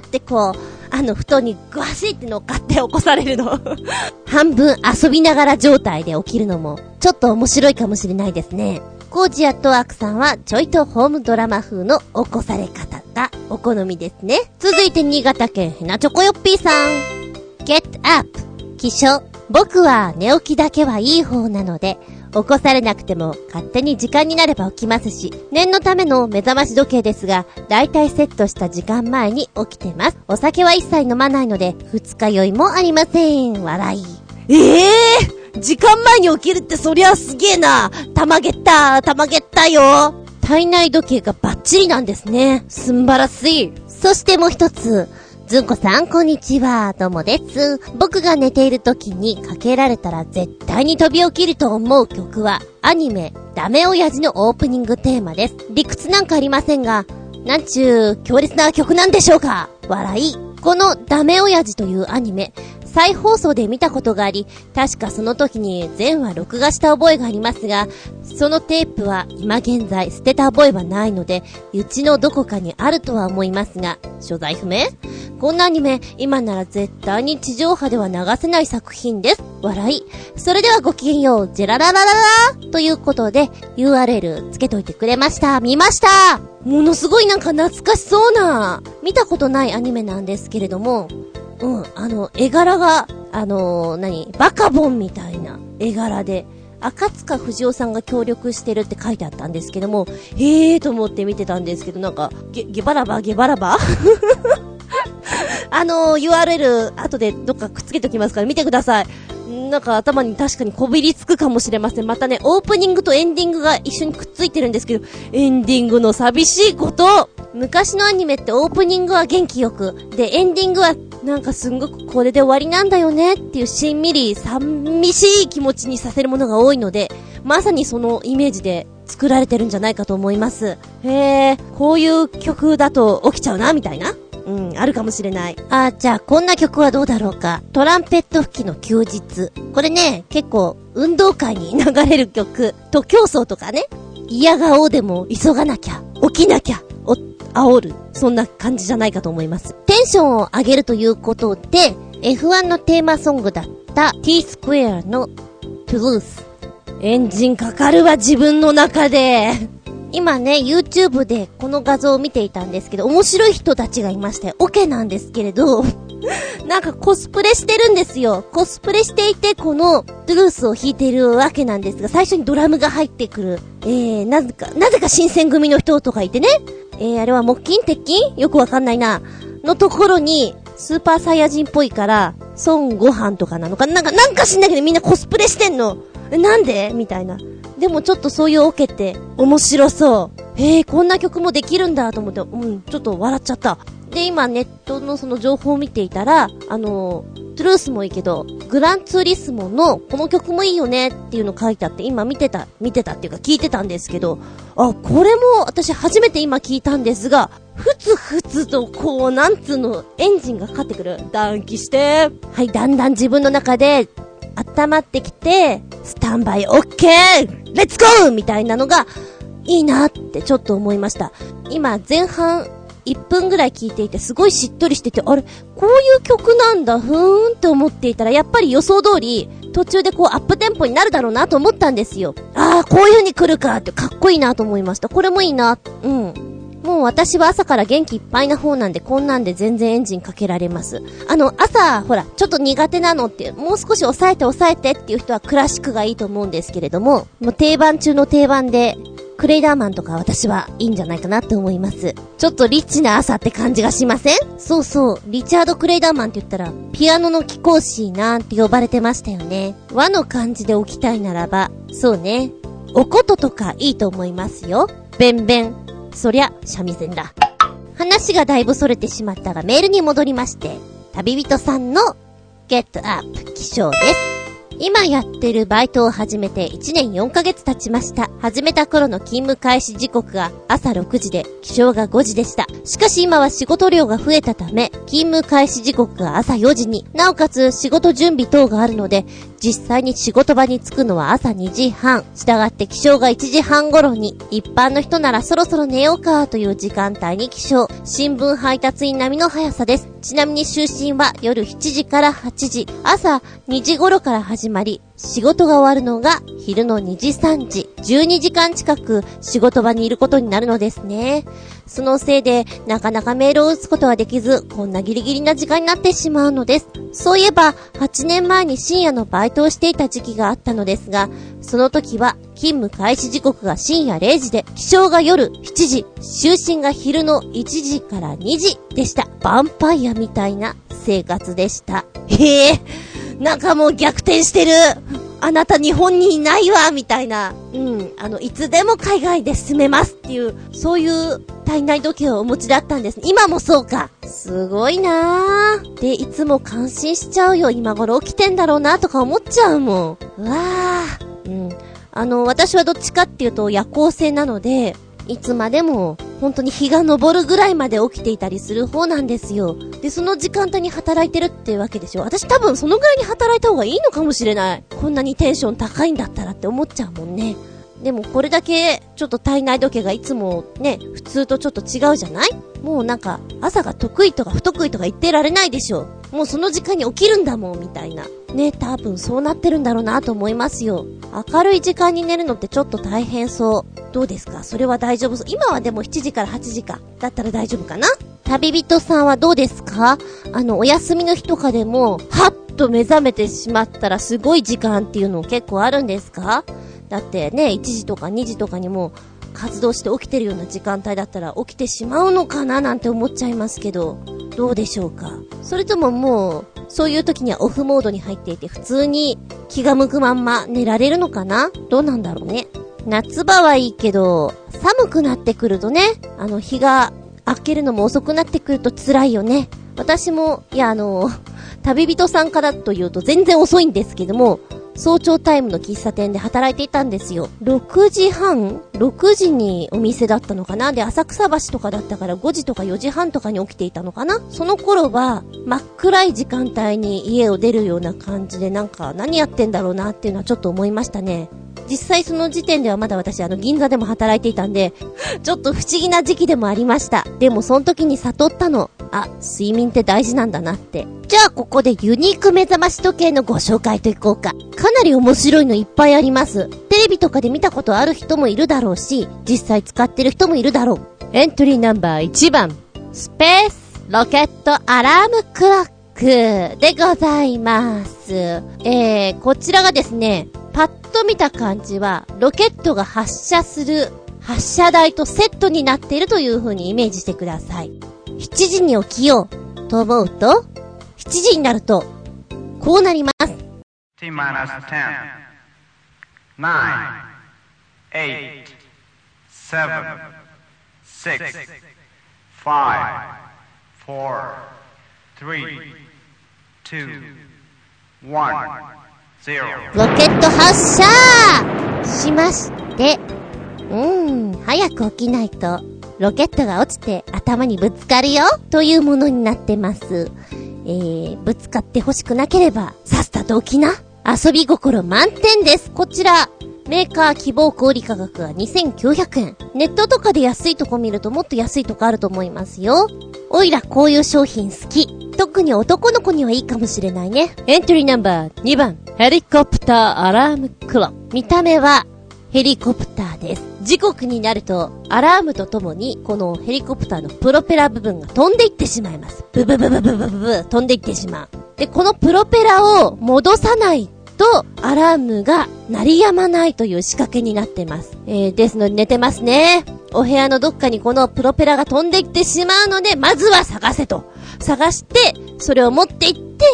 ーってこう、あの布団にグワシって乗っかって起こされるの。半分遊びながら状態で起きるのも、ちょっと面白いかもしれないですね。コージアットワークさんは、ちょいとホームドラマ風の起こされ方がお好みですね。続いて新潟県ヘナチョコヨッピーさん。Get up! 起床。僕は寝起きだけはいい方なので、起こされなくても勝手に時間になれば起きますし、念のための目覚まし時計ですが、だいたいセットした時間前に起きてます。お酒は一切飲まないので、二日酔いもありません。笑い。ええー、時間前に起きるってそりゃすげえな。たまげった、たまげったよ。体内時計がバッチリなんですね。すんばらしい。そしてもう一つ。ずんこさん、こんにちは。どうもです。僕が寝ている時にかけられたら絶対に飛び起きると思う曲は、アニメ、ダメ親父のオープニングテーマです。理屈なんかありませんが、なんちゅう、強烈な曲なんでしょうか笑い。このダメ親父というアニメ、再放送で見たことがあり、確かその時に全話録画した覚えがありますが、そのテープは今現在捨てた覚えはないので、うちのどこかにあるとは思いますが、所在不明？こんなアニメ、今なら絶対に地上波では流せない作品です。笑い。それではごきげんよう、ジェラララララということで、URL つけといてくれました。見ましたものすごいなんか懐かしそうな、見たことないアニメなんですけれども、うん、あの、絵柄が、はあのー、何バカボンみたいな絵柄で、赤塚不二夫さんが協力してるって書いてあったんですけども、へえーと思って見てたんですけど、なんか、ゲ、ゲバラバゲバラバあの、URL、後でどっかくっつけておきますから見てください。なんか頭に確かにこびりつくかもしれません。またね、オープニングとエンディングが一緒にくっついてるんですけど、エンディングの寂しいこと昔のアニメってオープニングは元気よく、で、エンディングはなんかすんごくこれで終わりなんだよねっていうしんみり寂しい気持ちにさせるものが多いので、まさにそのイメージで作られてるんじゃないかと思います。へえ、こういう曲だと起きちゃうな、みたいな。うん、あるかもしれない。あ、じゃあこんな曲はどうだろうか。トランペット吹きの休日。これね、結構運動会に流れる曲。と競争とかね。嫌顔でも急がなきゃ。起きなきゃ。お、煽る。そんな感じじゃないかと思います。テンションを上げるということで、F1 のテーマソングだった T スクエアの Toulouse。エンジンかかるわ、自分の中で。今ね、YouTube でこの画像を見ていたんですけど、面白い人たちがいまして、オ、ケなんですけれど、なんかコスプレしてるんですよ。コスプレしていて、このトゥルースを弾いてるわけなんですが、最初にドラムが入ってくる。えー、なぜか、なぜか新選組の人とかいてね。えー、あれは木金鉄筋よくわかんないな。のところに、スーパーサイヤ人っぽいから、孫悟飯とかなのかなんか、なんか知んないけどみんなコスプレしてんの。え、なんで？みたいな。でもちょっとそういうオケって面白そう。へえ、こんな曲もできるんだと思って、うん、ちょっと笑っちゃった。で、今ネットのその情報を見ていたら、あの、トゥルースもいいけど、グランツーリスモのこの曲もいいよねっていうの書いてあって、今見てた、見てたっていうか聞いてたんですけど、あ、これも私初めて今聞いたんですが、ふつふつとこう、なんつうの、エンジンがかかってくる。暖気して。はい、だんだん自分の中で温まってきて、スタンバイオッケーレッツゴーみたいなのが、いいなってちょっと思いました。今、前半1分ぐらい聴いていて、すごいしっとりしてて、あれ、こういう曲なんだ、ふーんって思っていたら、やっぱり予想通り、途中でこうアップテンポになるだろうなと思ったんですよ。ああ、こういう風に来るかってかっこいいなと思いました。これもいいな。うん。もう私は朝から元気いっぱいな方なんで、こんなんで全然エンジンかけられます。あの、朝、ほら、ちょっと苦手なのって、もう少し抑えて抑えてっていう人はクラシックがいいと思うんですけれども、もう定番中の定番で、クレイダーマンとか私はいいんじゃないかなって思います。ちょっとリッチな朝って感じがしません？そうそう、リチャード・クレイダーマンって言ったら、ピアノの貴公子なんて呼ばれてましたよね。和の感じで起きたいならば、そうね、おこととかいいと思いますよ。べんべん。そりゃ、三味線だ。話がだいぶ逸れてしまったがメールに戻りまして、旅人さんの、ゲットアップ起床です。今やってるバイトを始めて1年4ヶ月経ちました。始めた頃の勤務開始時刻が朝6時で、起床が5時でした。しかし今は仕事量が増えたため、勤務開始時刻が朝4時に、なおかつ仕事準備等があるので、実際に仕事場に着くのは朝2時半。したがって気象が1時半頃に、一般の人ならそろそろ寝ようかという時間帯に気象。新聞配達員並みの速さです。ちなみに就寝は夜7時から8時、朝2時頃から始まり、仕事が終わるのが昼の2時3時、12時間近く仕事場にいることになるのですね。そのせいで、なかなかメールを打つことはできず、こんなギリギリな時間になってしまうのです。そういえば、8年前に深夜のバイトをしていた時期があったのですが、その時は、勤務開始時刻が深夜0時で、起床が夜7時、就寝が昼の1時から2時でした。ヴァンパイアみたいな生活でした。へえ、なんかもう逆転してる。あなた日本にいないわ、みたいな。うん。あの、いつでも海外で住めますっていう、そういう体内時計をお持ちだったんです。今もそうか。すごいなぁ。で、いつも感心しちゃうよ。今頃起きてんだろうなとか思っちゃうもん。うわぁ。うん。あの、私はどっちかっていうと夜行性なので、いつまでも、本当に日が昇るぐらいまで起きていたりする方なんですよ。で、その時間帯に働いてるってわけでしょ。私多分そのぐらいに働いた方がいいのかもしれない。こんなにテンション高いんだったらって思っちゃうもんね。でもこれだけちょっと体内時計がいつもね、普通とちょっと違うじゃない？もうなんか朝が得意とか不得意とか言ってられないでしょ。もうその時間に起きるんだもんみたいな。ね、多分そうなってるんだろうなと思いますよ。明るい時間に寝るのってちょっと大変そう。どうですか？それは大丈夫そう今はでも7時から8時か。だったら大丈夫かな？旅人さんはどうですか？あの、お休みの日とかでも、はっと目覚めてしまったらすごい時間っていうの結構あるんですか？だってね、1時とか2時とかにも活動して起きてるような時間帯だったら起きてしまうのかななんて思っちゃいますけど、どうでしょうか？それとももう、そういう時にはオフモードに入っていて普通に気が向くまんま寝られるのかな？どうなんだろうね。夏場はいいけど、寒くなってくるとね、あの日が明けるのも遅くなってくると辛いよね。私も、いやあの、旅人さんからというと全然遅いんですけども、早朝タイムの喫茶店で働いていたんですよ。6時半 ?6 時にお店だったのかな？で、浅草橋とかだったから5時とか4時半とかに起きていたのかな？その頃は、真っ暗い時間帯に家を出るような感じで、なんか何やってんだろうなっていうのはちょっと思いましたね。実際その時点ではまだ私あの銀座でも働いていたんで、ちょっと不思議な時期でもありました。でもその時に悟ったの。あ、睡眠って大事なんだなって。じゃあここでユニーク目覚まし時計のご紹介といこうか。かなり面白いのいっぱいあります。テレビとかで見たことある人もいるだろうし、実際使ってる人もいるだろう。エントリーナンバー1番、スペースロケットアラームクロックでございます。えー、こちらがですね、パッと見た感じは、ロケットが発射する発射台とセットになっているという風にイメージしてください。7時に起きようと思うと、7時になると、こうなります。T-10 9 8 7 6 5 4 3 2 1ロケット発射しまして、うーん、早く起きないと、ロケットが落ちて頭にぶつかるよというものになってます。えー、ぶつかって欲しくなければ、さっさと起きな。遊び心満点です。こちら、メーカー希望小売価格は2900円。ネットとかで安いとこ見るともっと安いとこあると思いますよ。おいらこういう商品好き。特に男の子にはいいかもしれないね。エントリーナンバー2番、ヘリコプターアラームクロ。見た目はヘリコプターです。時刻になると、アラームとともに、このヘリコプターのプロペラ部分が飛んでいってしまいます。ブブブブブブブブ飛んでいってしまう。で、このプロペラを戻さないと、アラームが鳴り止まないという仕掛けになってます。えー、ですので寝てますね。お部屋のどっかにこのプロペラが飛んでいってしまうので、まずは探せと。探して、それを持って行って、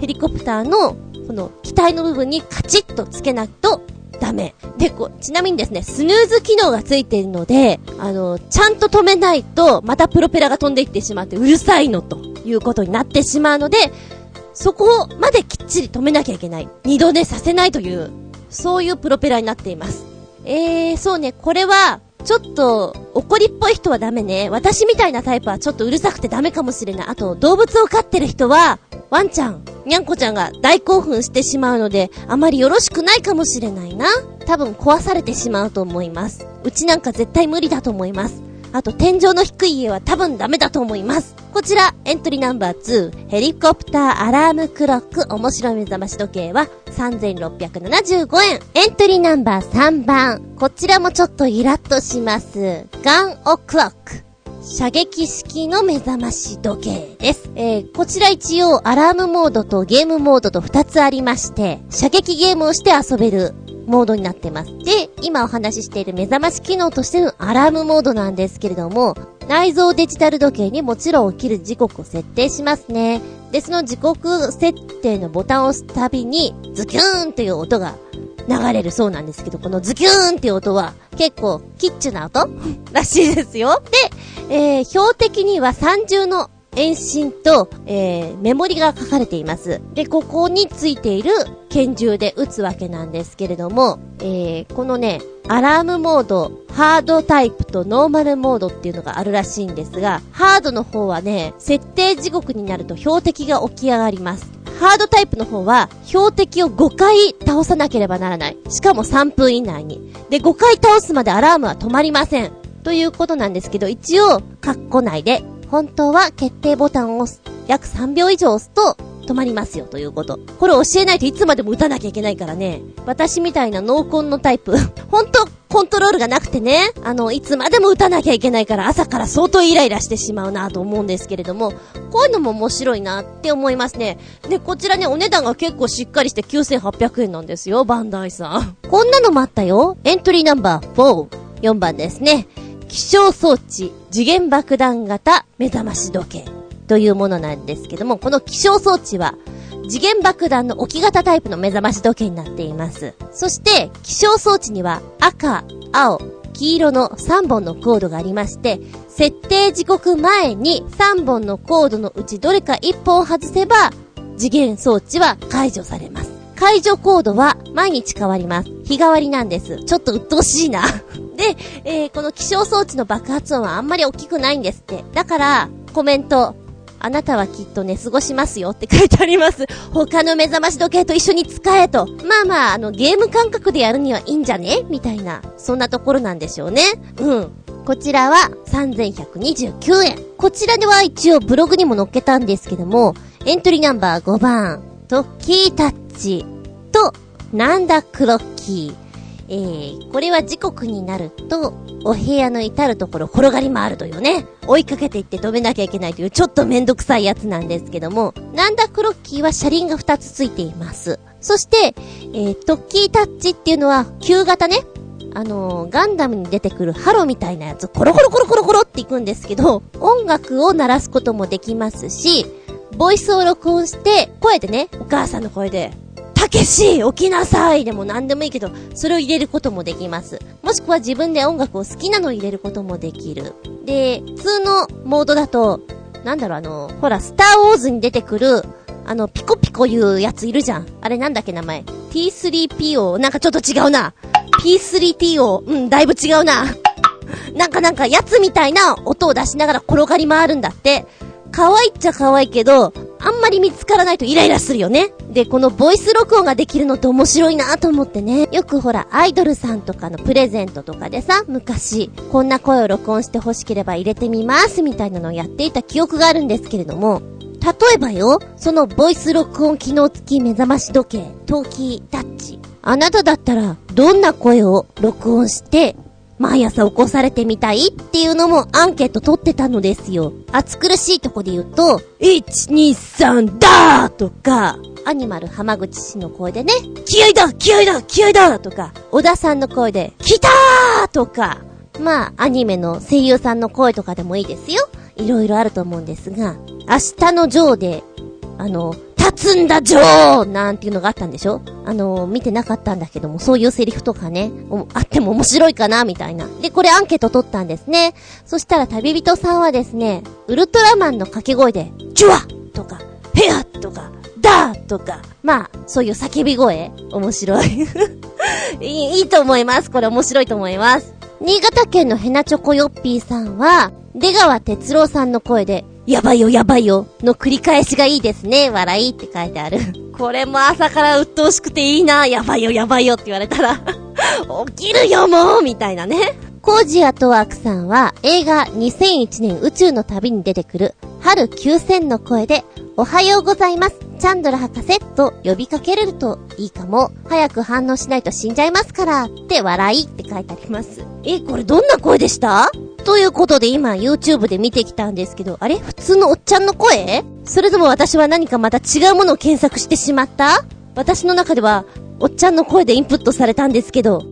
ヘリコプターの、この機体の部分にカチッとつけないとダメ。で、こちなみにですね、スヌーズ機能がついているので、あの、ちゃんと止めないと、またプロペラが飛んでいってしまってうるさいのということになってしまうので、そこまできっちり止めなきゃいけない。二度寝させないという、そういうプロペラになっています。えー、そうね、これは、ちょっと、怒りっぽい人はダメね。私みたいなタイプはちょっとうるさくてダメかもしれない。あと、動物を飼ってる人は、ワンちゃん、にゃんこちゃんが大興奮してしまうので、あまりよろしくないかもしれないな。多分壊されてしまうと思います。うちなんか絶対無理だと思います。あと天井の低い家は多分ダメだと思います。こちら、エントリーナンバー2、ヘリコプターアラームクロック面白い目覚まし時計は3675円。エントリーナンバー3番、こちらもちょっとイラッとします。ガンオクロック。射撃式の目覚まし時計です。えー、こちら一応アラームモードとゲームモードと2つありまして、射撃ゲームをして遊べるモードになってます。で、今お話ししている目覚まし機能としてのアラームモードなんですけれども、内蔵デジタル時計にもちろん起きる時刻を設定しますね。で、その時刻設定のボタンを押すたびに、ズキューンという音が流れるそうなんですけど、このズキューンっていう音は結構キッチュな音らしいですよ。で、えー、標的には三重の遠心と、えー、メモリが書かれています。で、ここについている拳銃で撃つわけなんですけれども、えー、このね、アラームモード、ハードタイプとノーマルモードっていうのがあるらしいんですが、ハードの方はね、設定時刻になると標的が起き上がります。ハードタイプの方は、標的を5回倒さなければならない。しかも3分以内に。で、5回倒すまでアラームは止まりません。ということなんですけど、一応、カッコ内で、本当は決定ボタンを押す、約3秒以上押すと、止まりますよということ。これ教えないといつまでも打たなきゃいけないからね。私みたいな濃紺のタイプ。本当コントロールがなくてね、あの、いつまでも打たなきゃいけないから朝から相当イライラしてしまうなと思うんですけれども、こういうのも面白いなって思いますね。で、こちらね、お値段が結構しっかりして9800円なんですよ、バンダイさん。こんなのもあったよ。エントリーナンバー4、4番ですね。気象装置、次元爆弾型目覚まし時計というものなんですけども、この気象装置は、次元爆弾の置き型タイプの目覚まし時計になっています。そして、気象装置には赤、青、黄色の3本のコードがありまして、設定時刻前に3本のコードのうちどれか1本外せば、次元装置は解除されます。解除コードは毎日変わります。日替わりなんです。ちょっと鬱陶しいなで、えー、この気象装置の爆発音はあんまり大きくないんですって。だから、コメント、あなたはきっと寝過ごしますよって書いてあります。他の目覚まし時計と一緒に使えと。まあまあ、あの、ゲーム感覚でやるにはいいんじゃね？みたいな、そんなところなんでしょうね。うん。こちらは3129円。こちらでは一応ブログにも載っけたんですけども、エントリーナンバー5番、トッキータッチと、なんだクロッキー。えー、これは時刻になると、お部屋の至るところ転がり回るというね、追いかけていって止めなきゃいけないというちょっとめんどくさいやつなんですけども、なんだクロッキーは車輪が2つついています。そして、えー、トッキータッチっていうのは、旧型ね、あのー、ガンダムに出てくるハロみたいなやつ、コロコロコロコロコロっていくんですけど、音楽を鳴らすこともできますし、ボイスを録音して、声でね、お母さんの声で、たけし起きなさいでも何でもいいけど、それを入れることもできます。もしくは自分で音楽を好きなのを入れることもできる。で、普通のモードだと、なんだろうあの、ほら、スターウォーズに出てくる、あの、ピコピコ言うやついるじゃん。あれなんだっけ名前。T3PO、なんかちょっと違うな。P3TO、うん、だいぶ違うな。なんかなんか、やつみたいな音を出しながら転がり回るんだって。可愛いっちゃ可愛いけど、あんまり見つからないとイライラするよね。で、このボイス録音ができるのって面白いなと思ってね。よくほら、アイドルさんとかのプレゼントとかでさ、昔、こんな声を録音して欲しければ入れてみますみたいなのをやっていた記憶があるんですけれども、例えばよ、そのボイス録音機能付き目覚まし時計、陶器タッチ。あなただったら、どんな声を録音して、毎朝起こされてみたいっていうのもアンケート取ってたのですよ。暑苦しいとこで言うと、1、2、3、だーとか、アニマル浜口氏の声でね、気合だ気合だ気合だとか、小田さんの声で、来たーとか、まあ、アニメの声優さんの声とかでもいいですよ。いろいろあると思うんですが、明日のジョーで、あの、立つんだ、ジョーなんていうのがあったんでしょ？あのー、見てなかったんだけども、そういうセリフとかね、あっても面白いかな、みたいな。で、これアンケート取ったんですね。そしたら旅人さんはですね、ウルトラマンの掛け声で、ジュワとか、ヘアとか、ダーとか、まあ、そういう叫び声面白い いい。いいと思います。これ面白いと思います。新潟県のヘナチョコヨッピーさんは、出川哲郎さんの声で、やばいよやばいよの繰り返しがいいですね。笑いって書いてある。これも朝から鬱陶しくていいな。やばいよやばいよって言われたら 起きるよもうみたいなね。コージアトワークさんは映画2001年宇宙の旅に出てくる春9000の声でおはようございます。チャンドラ博士と呼びかけるといいかも。早く反応しないと死んじゃいますからって笑いって書いてあります。え、これどんな声でした？ということで今 YouTube で見てきたんですけど、あれ？普通のおっちゃんの声？それとも私は何かまた違うものを検索してしまった？私の中では、おっちゃんの声でインプットされたんですけど、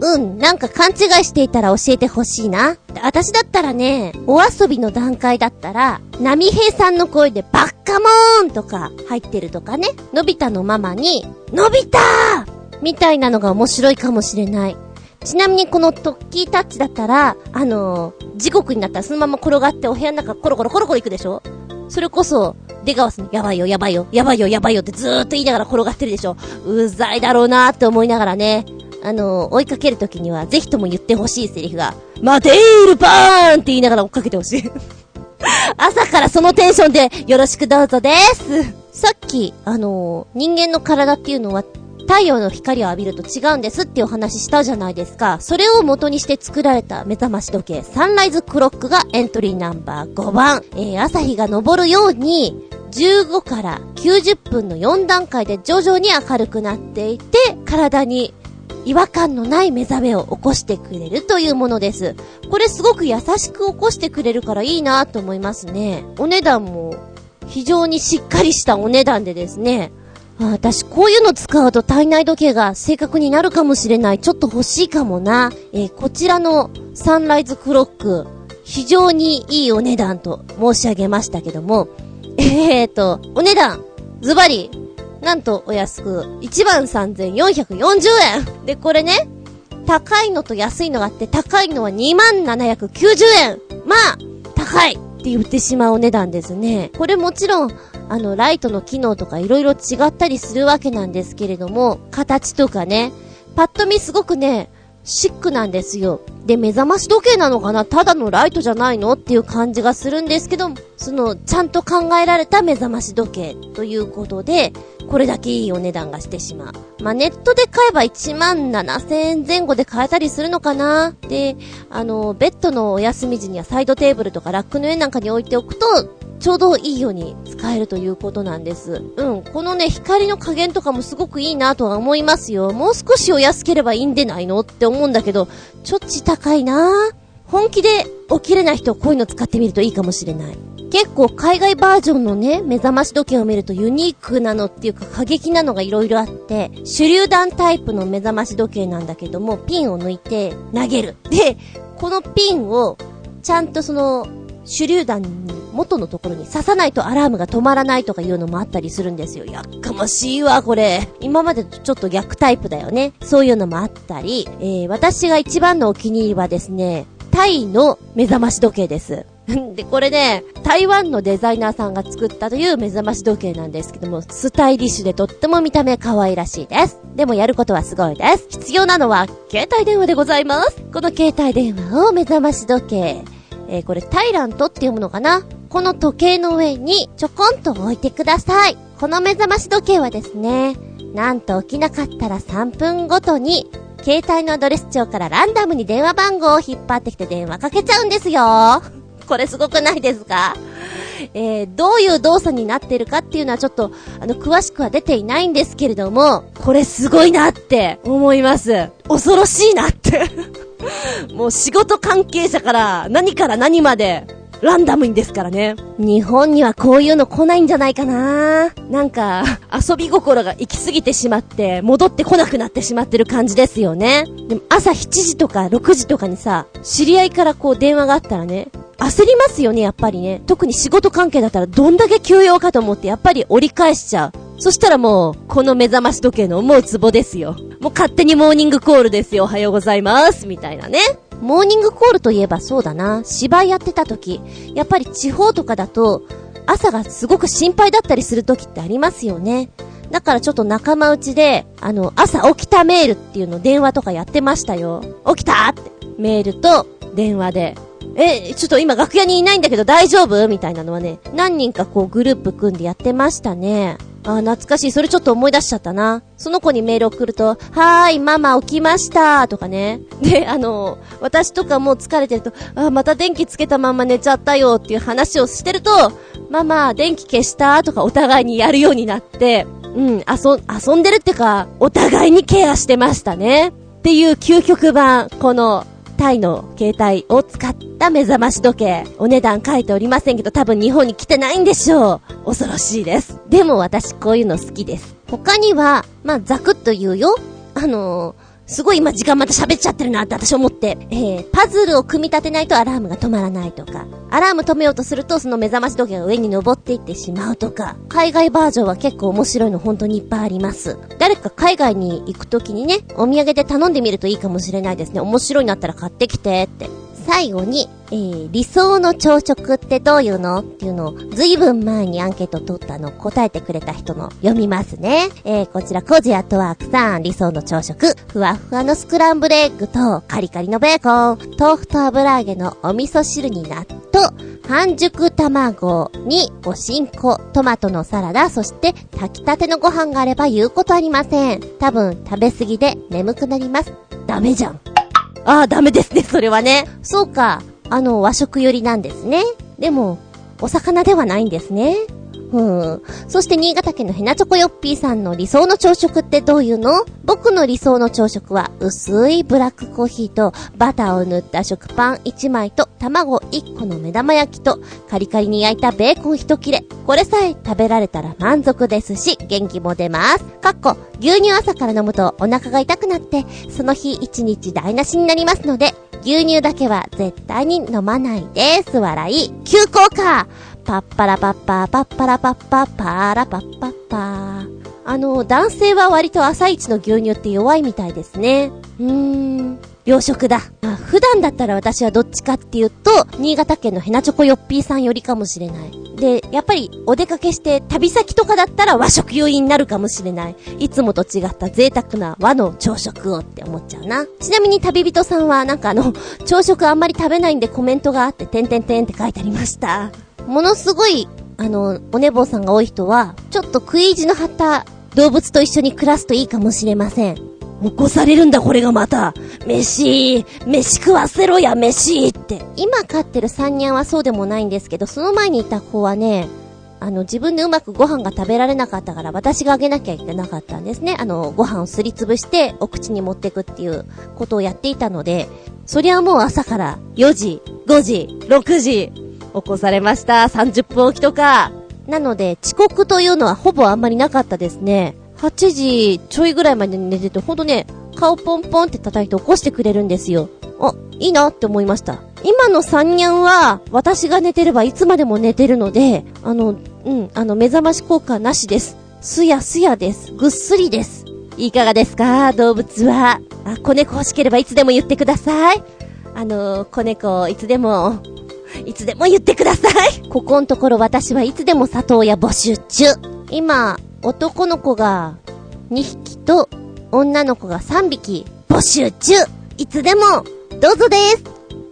ううん、なんか勘違いしていたら教えてほしいな。私だったらね、お遊びの段階だったら、波平さんの声でバッカモーンとか入ってるとかね、のび太のママに、のび太！みたいなのが面白いかもしれない。ちなみにこのトッキータッチだったら、あのー、時刻になったらそのまま転がってお部屋の中コロコロコロコロ行くでしょ？それこそ、出川さん、やばいよ、やばいよ、やばいよ、やばいよってずーっと言いながら転がってるでしょ？うざいだろうなーって思いながらね、あのー、追いかけるときには、ぜひとも言ってほしいセリフが、待てーるパーンって言いながら追っかけてほしい。朝からそのテンションで、よろしくどうぞです。さっき、あのー、人間の体っていうのは太陽の光を浴びると違うんですってお話したじゃないですか。それを元にして作られた目覚まし時計、サンライズクロックがエントリーナンバー5番。えー、朝日が昇るように、15から90分の4段階で徐々に明るくなっていて、体に違和感のない目覚めを起こしてくれるというものです。これすごく優しく起こしてくれるからいいなと思いますね。お値段も非常にしっかりしたお値段でですね、私、こういうの使うと体内時計が正確になるかもしれない。ちょっと欲しいかもな。えー、こちらのサンライズクロック、非常にいいお値段と申し上げましたけども、えーと、お値段、ズバリ、なんとお安く、13,440円。で、これね、高いのと安いのがあって、高いのは2790円。まあ、高いって言ってしまうお値段ですね。これもちろん、あの、ライトの機能とか色々違ったりするわけなんですけれども、形とかね、パッと見すごくね、シックなんですよ。で、目覚まし時計なのかな？ただのライトじゃないの？っていう感じがするんですけど、その、ちゃんと考えられた目覚まし時計ということで、これだけいいお値段がしてしまう。まあ、ネットで買えば1万7000円前後で買えたりするのかな？で、あの、ベッドのお休み時にはサイドテーブルとかラックの上なんかに置いておくと、ちょうどいいように使えるということなんです。うん。このね、光の加減とかもすごくいいなとは思いますよ。もう少しお安ければいいんでないのって思うんだけど、ちょっち高いな本気で起きれない人こういうの使ってみるといいかもしれない。結構海外バージョンのね、目覚まし時計を見るとユニークなのっていうか過激なのが色々あって、手榴弾タイプの目覚まし時計なんだけども、ピンを抜いて投げる。で、このピンをちゃんとその手榴弾に元のところに刺さないとアラームが止まらないとかいうのもあったりするんですよ。やっかましいわ、これ。今までとちょっと逆タイプだよね。そういうのもあったり、えー、私が一番のお気に入りはですね、タイの目覚まし時計です。で、これね、台湾のデザイナーさんが作ったという目覚まし時計なんですけども、スタイリッシュでとっても見た目可愛らしいです。でもやることはすごいです。必要なのは、携帯電話でございます。この携帯電話を目覚まし時計、えー、これタイラントって読むのかな？この時計の上にちょこんと置いてください。この目覚まし時計はですね、なんと起きなかったら3分ごとに、携帯のアドレス帳からランダムに電話番号を引っ張ってきて電話かけちゃうんですよ。これすごくないですか？えー、どういう動作になってるかっていうのはちょっと、あの、詳しくは出ていないんですけれども、これすごいなって思います。恐ろしいなって もう仕事関係者から何から何まで、ランダムにですからね。日本にはこういうの来ないんじゃないかななんか、遊び心が行き過ぎてしまって、戻ってこなくなってしまってる感じですよね。でも朝7時とか6時とかにさ、知り合いからこう電話があったらね、焦りますよね、やっぱりね。特に仕事関係だったらどんだけ休養かと思ってやっぱり折り返しちゃう。そしたらもう、この目覚まし時計の思うツボですよ。もう勝手にモーニングコールですよ。おはようございます。みたいなね。モーニングコールといえばそうだな。芝居やってた時、やっぱり地方とかだと、朝がすごく心配だったりする時ってありますよね。だからちょっと仲間内で、あの、朝起きたメールっていうの電話とかやってましたよ。起きたって。メールと電話で。え、ちょっと今楽屋にいないんだけど大丈夫？みたいなのはね、何人かこうグループ組んでやってましたね。あ、懐かしい。それちょっと思い出しちゃったな。その子にメール送ると、はーい、ママ起きましたとかね。で、あの、私とかもう疲れてると、あ、また電気つけたまま寝ちゃったよっていう話をしてると、ママ、電気消した？とかお互いにやるようになって、うん、遊、遊んでるってか、お互いにケアしてましたね。っていう究極版、この、タイの携帯を使った目覚まし時計。お値段書いておりませんけど多分日本に来てないんでしょう。恐ろしいです。でも私こういうの好きです。他には、まあ、ザクッと言うよ。あのーすごい今時間また喋っちゃってるなって私思って、えー、パズルを組み立てないとアラームが止まらないとか、アラーム止めようとするとその目覚まし時計が上に登っていってしまうとか、海外バージョンは結構面白いの本当にいっぱいあります。誰か海外に行く時にね、お土産で頼んでみるといいかもしれないですね。面白いのあったら買ってきてって。最後に、えー、理想の朝食ってどういうのっていうのを、ずいぶん前にアンケート取ったの答えてくれた人の読みますね。えー、こちら、コジアトワークさん、理想の朝食、ふわふわのスクランブルエッグと、カリカリのベーコン、豆腐と油揚げのお味噌汁に納豆、半熟卵におしんこ、トマトのサラダ、そして炊きたてのご飯があれば言うことありません。多分食べ過ぎで眠くなります。ダメじゃん。ああ、ダメですね、それはね。そうか。あの、和食寄りなんですね。でも、お魚ではないんですね。うん。そして新潟県のヘナチョコヨッピーさんの理想の朝食ってどういうの？僕の理想の朝食は薄いブラックコーヒーとバターを塗った食パン1枚と卵1個の目玉焼きとカリカリに焼いたベーコン1切れ。これさえ食べられたら満足ですし元気も出ます。かっこ牛乳朝から飲むとお腹が痛くなってその日1日台無しになりますので牛乳だけは絶対に飲まないです。笑い。急降下パッパラパッパーパッパラパッパーパーラパッパッパー。あの、男性は割と朝一の牛乳って弱いみたいですね。うーん。洋食だ。普段だったら私はどっちかっていうと、新潟県のヘナチョコヨッピーさんよりかもしれない。で、やっぱりお出かけして旅先とかだったら和食用になるかもしれない。いつもと違った贅沢な和の朝食をって思っちゃうな。ちなみに旅人さんはなんかあの、朝食あんまり食べないんでコメントがあって、てんてんてんって書いてありました。ものすごい、あの、お寝坊さんが多い人は、ちょっと食い意地の張った動物と一緒に暮らすといいかもしれません。起こされるんだ、これがまた。飯、飯食わせろや、飯って。今飼ってる三ニャンはそうでもないんですけど、その前にいた子はね、あの、自分でうまくご飯が食べられなかったから私があげなきゃいけなかったんですね。あの、ご飯をすりつぶしてお口に持っていくっていうことをやっていたので、そりゃもう朝から4時、5時、6時、起こされました。30分起きとか。なので、遅刻というのはほぼあんまりなかったですね。8時ちょいぐらいまで寝てて、ほんとね、顔ポンポンって叩いて起こしてくれるんですよ。あ、いいなって思いました。今のサンニャンは、私が寝てればいつまでも寝てるので、あの、うん、あの、目覚まし効果なしです。すやすやです。ぐっすりです。いかがですか？動物は。あ、子猫欲しければいつでも言ってください。あの、子猫、いつでも、いつでも言ってください。ここのところ私はいつでも里親募集中。今、男の子が2匹と女の子が3匹募集中。いつでも、どうぞです。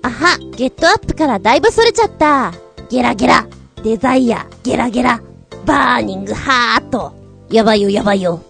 あは、ゲットアップからだいぶそれちゃった。ゲラゲラ、デザイア、ゲラゲラ、バーニングハート。やばいよやばいよ。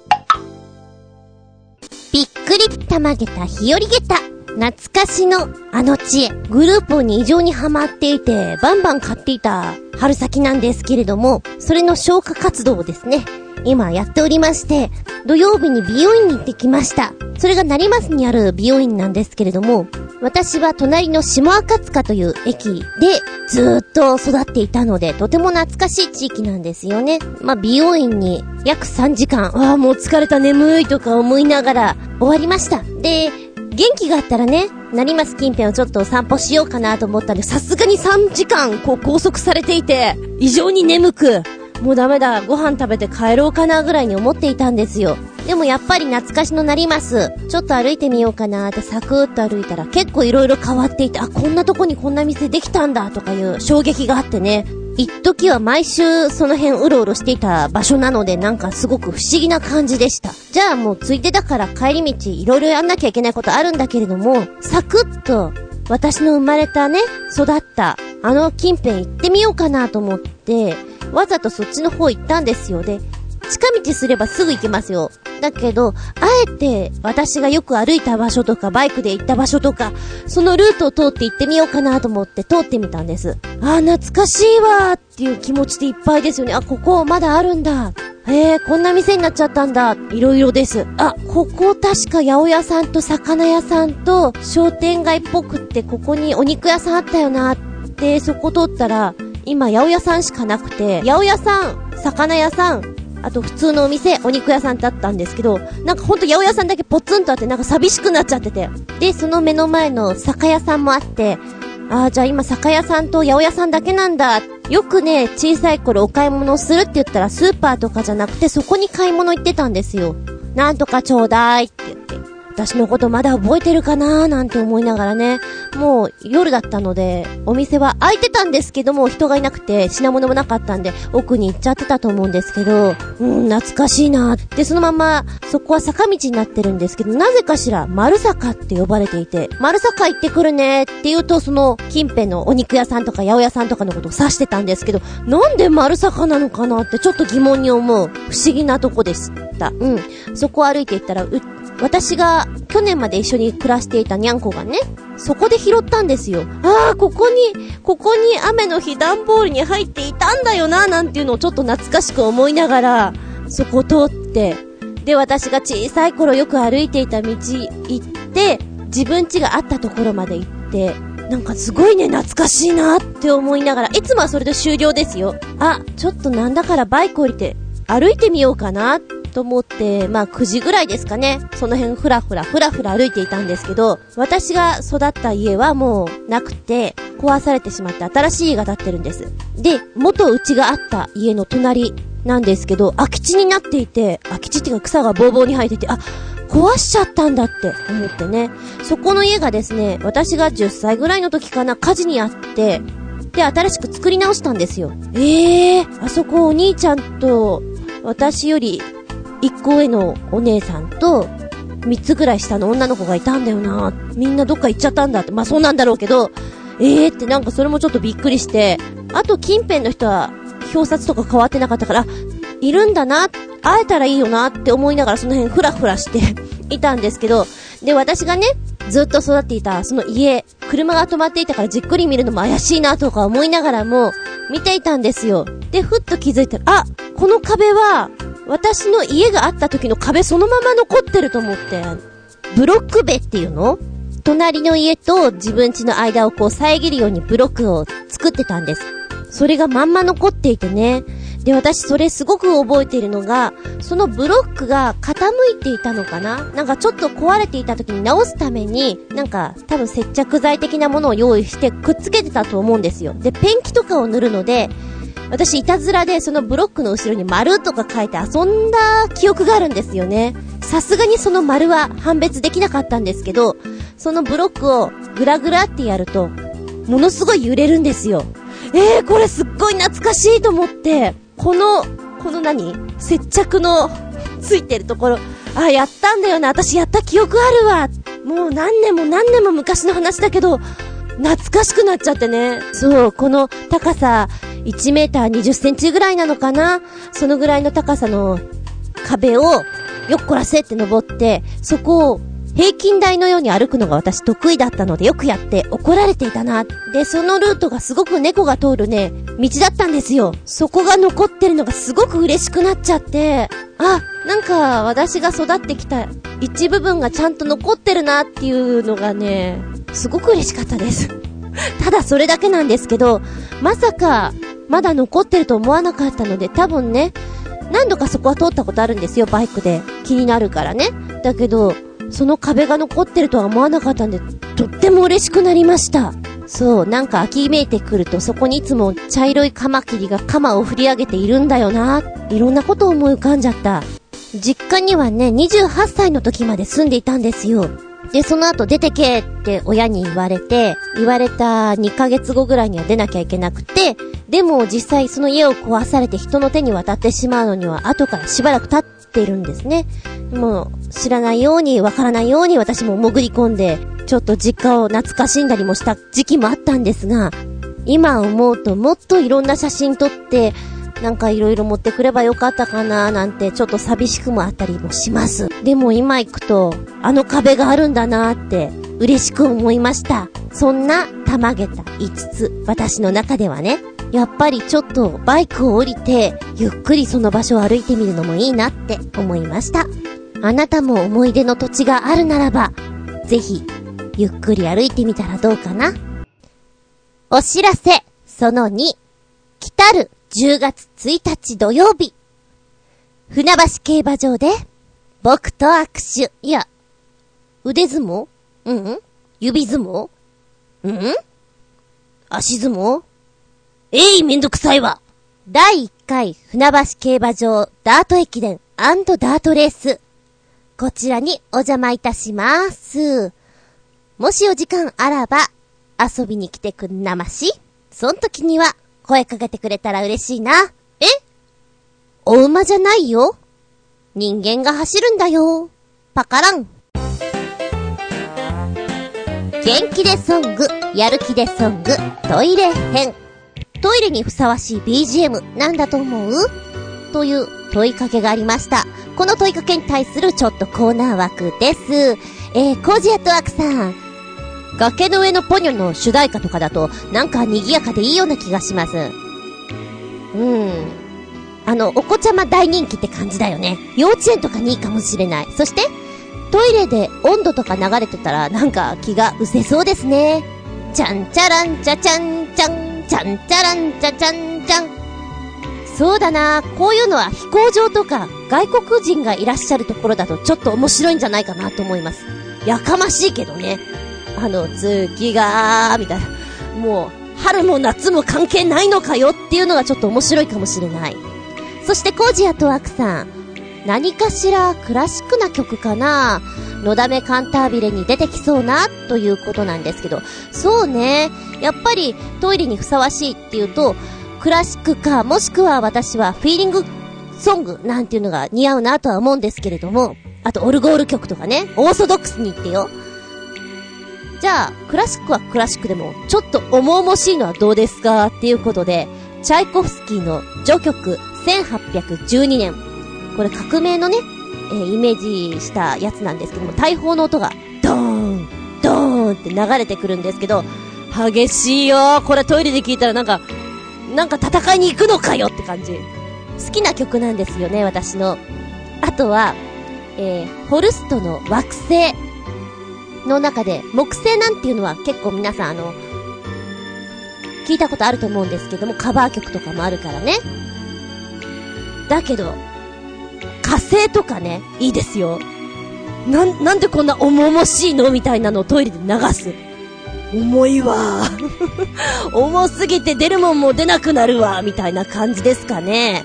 びっくりたまげた日和げた。懐かしのあの知恵。グループに異常にハマっていて、バンバン買っていた春先なんですけれども、それの消化活動をですね、今やっておりまして、土曜日に美容院に行ってきました。それが成増にある美容院なんですけれども、私は隣の下赤塚という駅でずっと育っていたので、とても懐かしい地域なんですよね。まあ、美容院に約3時間、ああ、もう疲れた眠いとか思いながら終わりました。で、元気があったらね、成増近辺をちょっとお散歩しようかなと思ったんで、さすがに3時間、こう拘束されていて、異常に眠く、もうダメだ、ご飯食べて帰ろうかなぐらいに思っていたんですよ。でもやっぱり懐かしの成増、ちょっと歩いてみようかなってサクッと歩いたら結構色々変わっていて、あ、こんなとこにこんな店できたんだとかいう衝撃があってね、一時は毎週その辺うろうろしていた場所なのでなんかすごく不思議な感じでした。じゃあもうついでだから帰り道いろいろやんなきゃいけないことあるんだけれども、サクッと私の生まれたね、育ったあの近辺行ってみようかなと思って、わざとそっちの方行ったんですよ。で、近道すればすぐ行けますよ。だけど、あえて私がよく歩いた場所とかバイクで行った場所とか、そのルートを通って行ってみようかなと思って通ってみたんです。あ懐かしいわーっていう気持ちでいっぱいですよね。あ、ここまだあるんだ。へえ、こんな店になっちゃったんだ。いろいろです。あ、ここ確か八百屋さんと魚屋さんと商店街っぽくってここにお肉屋さんあったよなって、そこ通ったら、今八百屋さんしかなくて、八百屋さん、魚屋さん、あと普通のお店、お肉屋さんだったんですけど、なんかほんと八百屋さんだけポツンとあって、なんか寂しくなっちゃってて。で、その目の前の酒屋さんもあって、ああ、じゃあ今酒屋さんと八百屋さんだけなんだ。よくね、小さい頃お買い物をするって言ったらスーパーとかじゃなくてそこに買い物行ってたんですよ。なんとかちょうだいって。私のことまだ覚えてるかなーなんて思いながらね、もう夜だったので、お店は開いてたんですけども、人がいなくて品物もなかったんで、奥に行っちゃってたと思うんですけど、うん、懐かしいなーで、そのまま、そこは坂道になってるんですけど、なぜかしら、丸坂って呼ばれていて、丸坂行ってくるねーって言うと、その、近辺のお肉屋さんとか八百屋さんとかのことを指してたんですけど、なんで丸坂なのかなってちょっと疑問に思う、不思議なとこでした。うん。そこを歩いていったら、私が去年まで一緒に暮らしていたにゃんこがね、そこで拾ったんですよ。ああ、ここに、ここに雨の日段ボールに入っていたんだよな、なんていうのをちょっと懐かしく思いながら、そこ通って、で、私が小さい頃よく歩いていた道行って、自分家があったところまで行って、なんかすごいね、懐かしいなって思いながら、いつもはそれで終了ですよ。あ、ちょっとなんだからバイク降りて、歩いてみようかなっと思って、まあ9時ぐらいですかね。その辺ふらふらふらふら歩いていたんですけど、私が育った家はもうなくて、壊されてしまって新しい家が建ってるんです。で、元うちがあった家の隣なんですけど、空き地になっていて、空き地っていうか草がボーボーに生えてて、あ、壊しちゃったんだって思ってね。そこの家がですね、私が10歳ぐらいの時かな、火事にあって、で、新しく作り直したんですよ。ええー、あそこお兄ちゃんと、私より一個上のお姉さんと、三つぐらい下の女の子がいたんだよな。みんなどっか行っちゃったんだって。まあそうなんだろうけど、ええー、ってなんかそれもちょっとびっくりして、あと近辺の人は表札とか変わってなかったから、いるんだな、会えたらいいよなって思いながらその辺ふらふらして いたんですけど、で、私がね、ずっと育っていたその家、車が止まっていたからじっくり見るのも怪しいなとか思いながらも、見ていたんですよ。で、ふっと気づいたら、あ、この壁は、私の家があった時の壁そのまま残ってると思って、ブロック塀っていうの？隣の家と自分家の間をこう遮るようにブロックを作ってたんです。それがまんま残っていてね。で、私それすごく覚えているのが、そのブロックが傾いていたのかな？なんかちょっと壊れていた時に直すために、なんか多分接着剤的なものを用意してくっつけてたと思うんですよ。で、ペンキとかを塗るので、私、いたずらでそのブロックの後ろに丸とか書いて遊んだ記憶があるんですよね。さすがにその丸は判別できなかったんですけど、そのブロックをグラグラってやると、ものすごい揺れるんですよ。えー、これすっごい懐かしいと思って、この、この何？接着のついてるところ、あ、やったんだよな。私やった記憶あるわ。もう何年も何年も昔の話だけど、懐かしくなっちゃってね。そう、この高さ1メーター20センチぐらいなのかな？そのぐらいの高さの壁をよっこらせって登って、そこを平均台のように歩くのが私得意だったのでよくやって怒られていたな。で、そのルートがすごく猫が通るね、道だったんですよ。そこが残ってるのがすごく嬉しくなっちゃって、あ、なんか私が育ってきた一部分がちゃんと残ってるなっていうのがね、すごく嬉しかったです。ただそれだけなんですけど、まさか、まだ残ってると思わなかったので、多分ね、何度かそこは通ったことあるんですよ、バイクで。気になるからね。だけど、その壁が残ってるとは思わなかったんで、とっても嬉しくなりました。そう、なんか秋めいてくるとそこにいつも茶色いカマキリがカマを振り上げているんだよな。いろんなことを思い浮かんじゃった。実家にはね、28歳の時まで住んでいたんですよ。で、その後出てけって親に言われて、言われた2ヶ月後ぐらいには出なきゃいけなくて、でも実際その家を壊されて人の手に渡ってしまうのには後からしばらく経っているんですね。もう知らないようにわからないように私も潜り込んで、ちょっと実家を懐かしんだりもした時期もあったんですが、今思うともっといろんな写真撮って、なんか色々持ってくればよかったかななんてちょっと寂しくもあったりもします。でも今行くと、あの壁があるんだなって嬉しく思いました。そんな玉げた5つ、私の中ではね、やっぱりちょっとバイクを降りて、ゆっくりその場所を歩いてみるのもいいなって思いました。あなたも思い出の土地があるならば、ぜひ、ゆっくり歩いてみたらどうかな。お知らせ、その2、来たる10月1日土曜日、船橋競馬場で、僕と握手、いや、腕相撲？うん、指相撲？うん？足相撲？えい、めんどくさいわ。第1回船橋競馬場ダート駅伝ダートレース。こちらにお邪魔いたします。もしお時間あらば、遊びに来てくんなまし。そん時には、声かけてくれたら嬉しいな。え？お馬じゃないよ。人間が走るんだよ。パカラン。元気でソング、やる気でソング、トイレ編。トイレにふさわしい BGM なんだと思う？という問いかけがありました。この問いかけに対するちょっとコーナー枠です。えー、コージアットワークさん。崖の上のポニョの主題歌とかだと、なんか賑やかでいいような気がします。うん。あの、お子ちゃま大人気って感じだよね。幼稚園とかにいいかもしれない。そして、トイレで温度とか流れてたらなんか気が失せそうですね。ちゃんちゃらんちゃちゃんちゃん、ちゃんちゃらんちゃちゃんちゃん。そうだなこういうのは飛行場とか外国人がいらっしゃるところだとちょっと面白いんじゃないかなと思います。やかましいけどね。あの、月が、みたいな。もう、春も夏も関係ないのかよっていうのがちょっと面白いかもしれない。そしてコージアとワクさん。何かしらクラシックな曲かな？のだめカンタービレに出てきそうな？ということなんですけど、そうね。やっぱりトイレにふさわしいっていうと、クラシックか、もしくは私はフィーリングソングなんていうのが似合うなとは思うんですけれども、あとオルゴール曲とかね、オーソドックスに言ってよ。じゃあ、クラシックはクラシックでも、ちょっと重々しいのはどうですか？っていうことで、チャイコフスキーの序曲1812年。これ革命のね、えーイメージしたやつなんですけども、大砲の音が、ドーン、ドーンって流れてくるんですけど、激しいよこれトイレで聞いたらなんか、なんか戦いに行くのかよって感じ。好きな曲なんですよね、私の。あとは、えー、ホルストの惑星の中で、木星なんていうのは結構皆さんあの、聞いたことあると思うんですけども、カバー曲とかもあるからね。だけど、火星とかね、いいですよ。な、なんでこんな重々しいのみたいなのをトイレで流す。重いわ。重すぎて出るもんも出なくなるわ。みたいな感じですかね。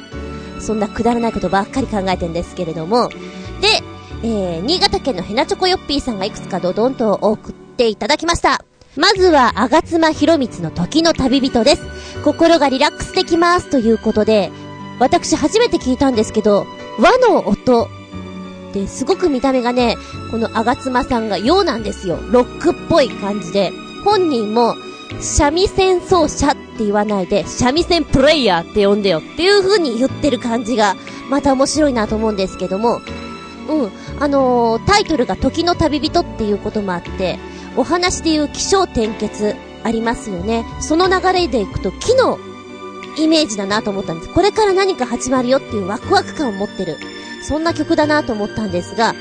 そんなくだらないことばっかり考えてんですけれども。えー、新潟県のヘナチョコヨッピーさんがいくつかドドンと送っていただきました。まずは、あがつまひろみつの時の旅人です。心がリラックスできます。ということで、私初めて聞いたんですけど、和の音ってすごく見た目がね、このあがつまさんが洋なんですよ。ロックっぽい感じで。本人も、三味線奏者って言わないで、三味線プレイヤーって呼んでよっていう風に言ってる感じが、また面白いなと思うんですけども、うん、あのー、タイトルが時の旅人っていうこともあって、お話で言う気象転結ありますよね。その流れでいくと木のイメージだなと思ったんです。これから何か始まるよっていうワクワク感を持ってる。そんな曲だなと思ったんですが、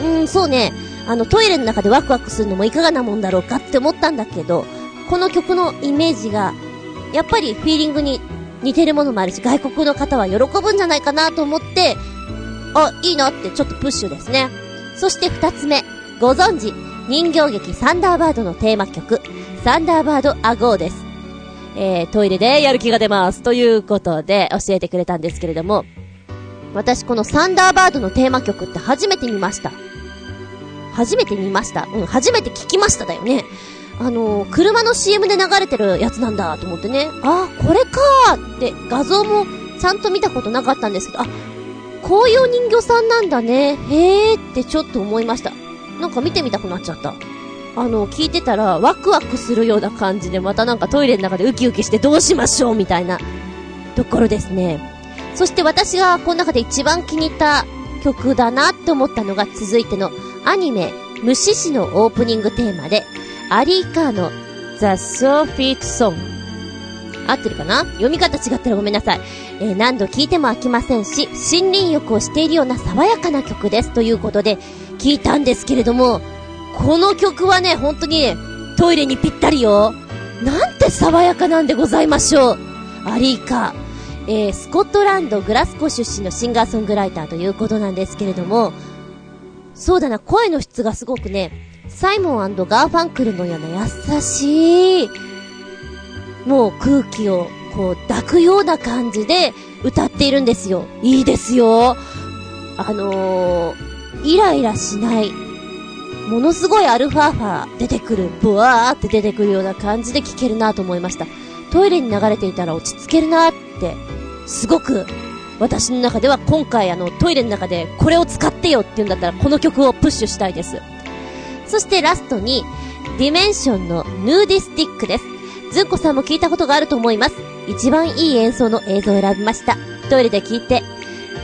うーん、そうね、あのトイレの中でワクワクするのもいかがなもんだろうかって思ったんだけど、この曲のイメージが、やっぱりフィーリングに似てるものもあるし、外国の方は喜ぶんじゃないかなと思って、あ、いいなってちょっとプッシュですね。そして二つ目、ご存知、人形劇サンダーバードのテーマ曲、サンダーバードアゴーです。えー、トイレでやる気が出ます。ということで教えてくれたんですけれども、私このサンダーバードのテーマ曲って初めて見ました。初めて見ました？うん、初めて聞きましただよね。あのー、車の CM で流れてるやつなんだと思ってね。あ、これかーって画像もちゃんと見たことなかったんですけど、あ、こういう人形さんなんだね。へーってちょっと思いました。なんか見てみたくなっちゃった。あの、聞いてたらワクワクするような感じでまたなんかトイレの中でウキウキしてどうしましょうみたいなところですね。そして私がこの中で一番気に入った曲だなって思ったのが続いてのアニメ、虫師のオープニングテーマで、アリーカーの The Soulfit Song。合ってるかな？読み方違ったらごめんなさい。えー何度聴いても飽きませんし、森林浴をしているような爽やかな曲です。ということで、聞いたんですけれども、この曲はね、本当にね、トイレにぴったりよ。なんて爽やかなんでございましょう。アリーカ。えー、スコットランド、グラスコ出身のシンガーソングライターということなんですけれども、そうだな、声の質がすごくね、サイモンガーファンクルのような優しい、もう空気をこう抱くような感じで歌っているんですよ。いいですよ。あのー、イライラしない。ものすごいアルファーファ出てくる、ブワーって出てくるような感じで聴けるなと思いました。トイレに流れていたら落ち着けるなって、すごく、私の中では今回あのトイレの中でこれを使ってよって言うんだったらこの曲をプッシュしたいです。そしてラストに、ディメンションのヌーディスティックです。ずんこさんも聞いたことがあると思います。一番いい演奏の映像を選びました。トイレで聞いて、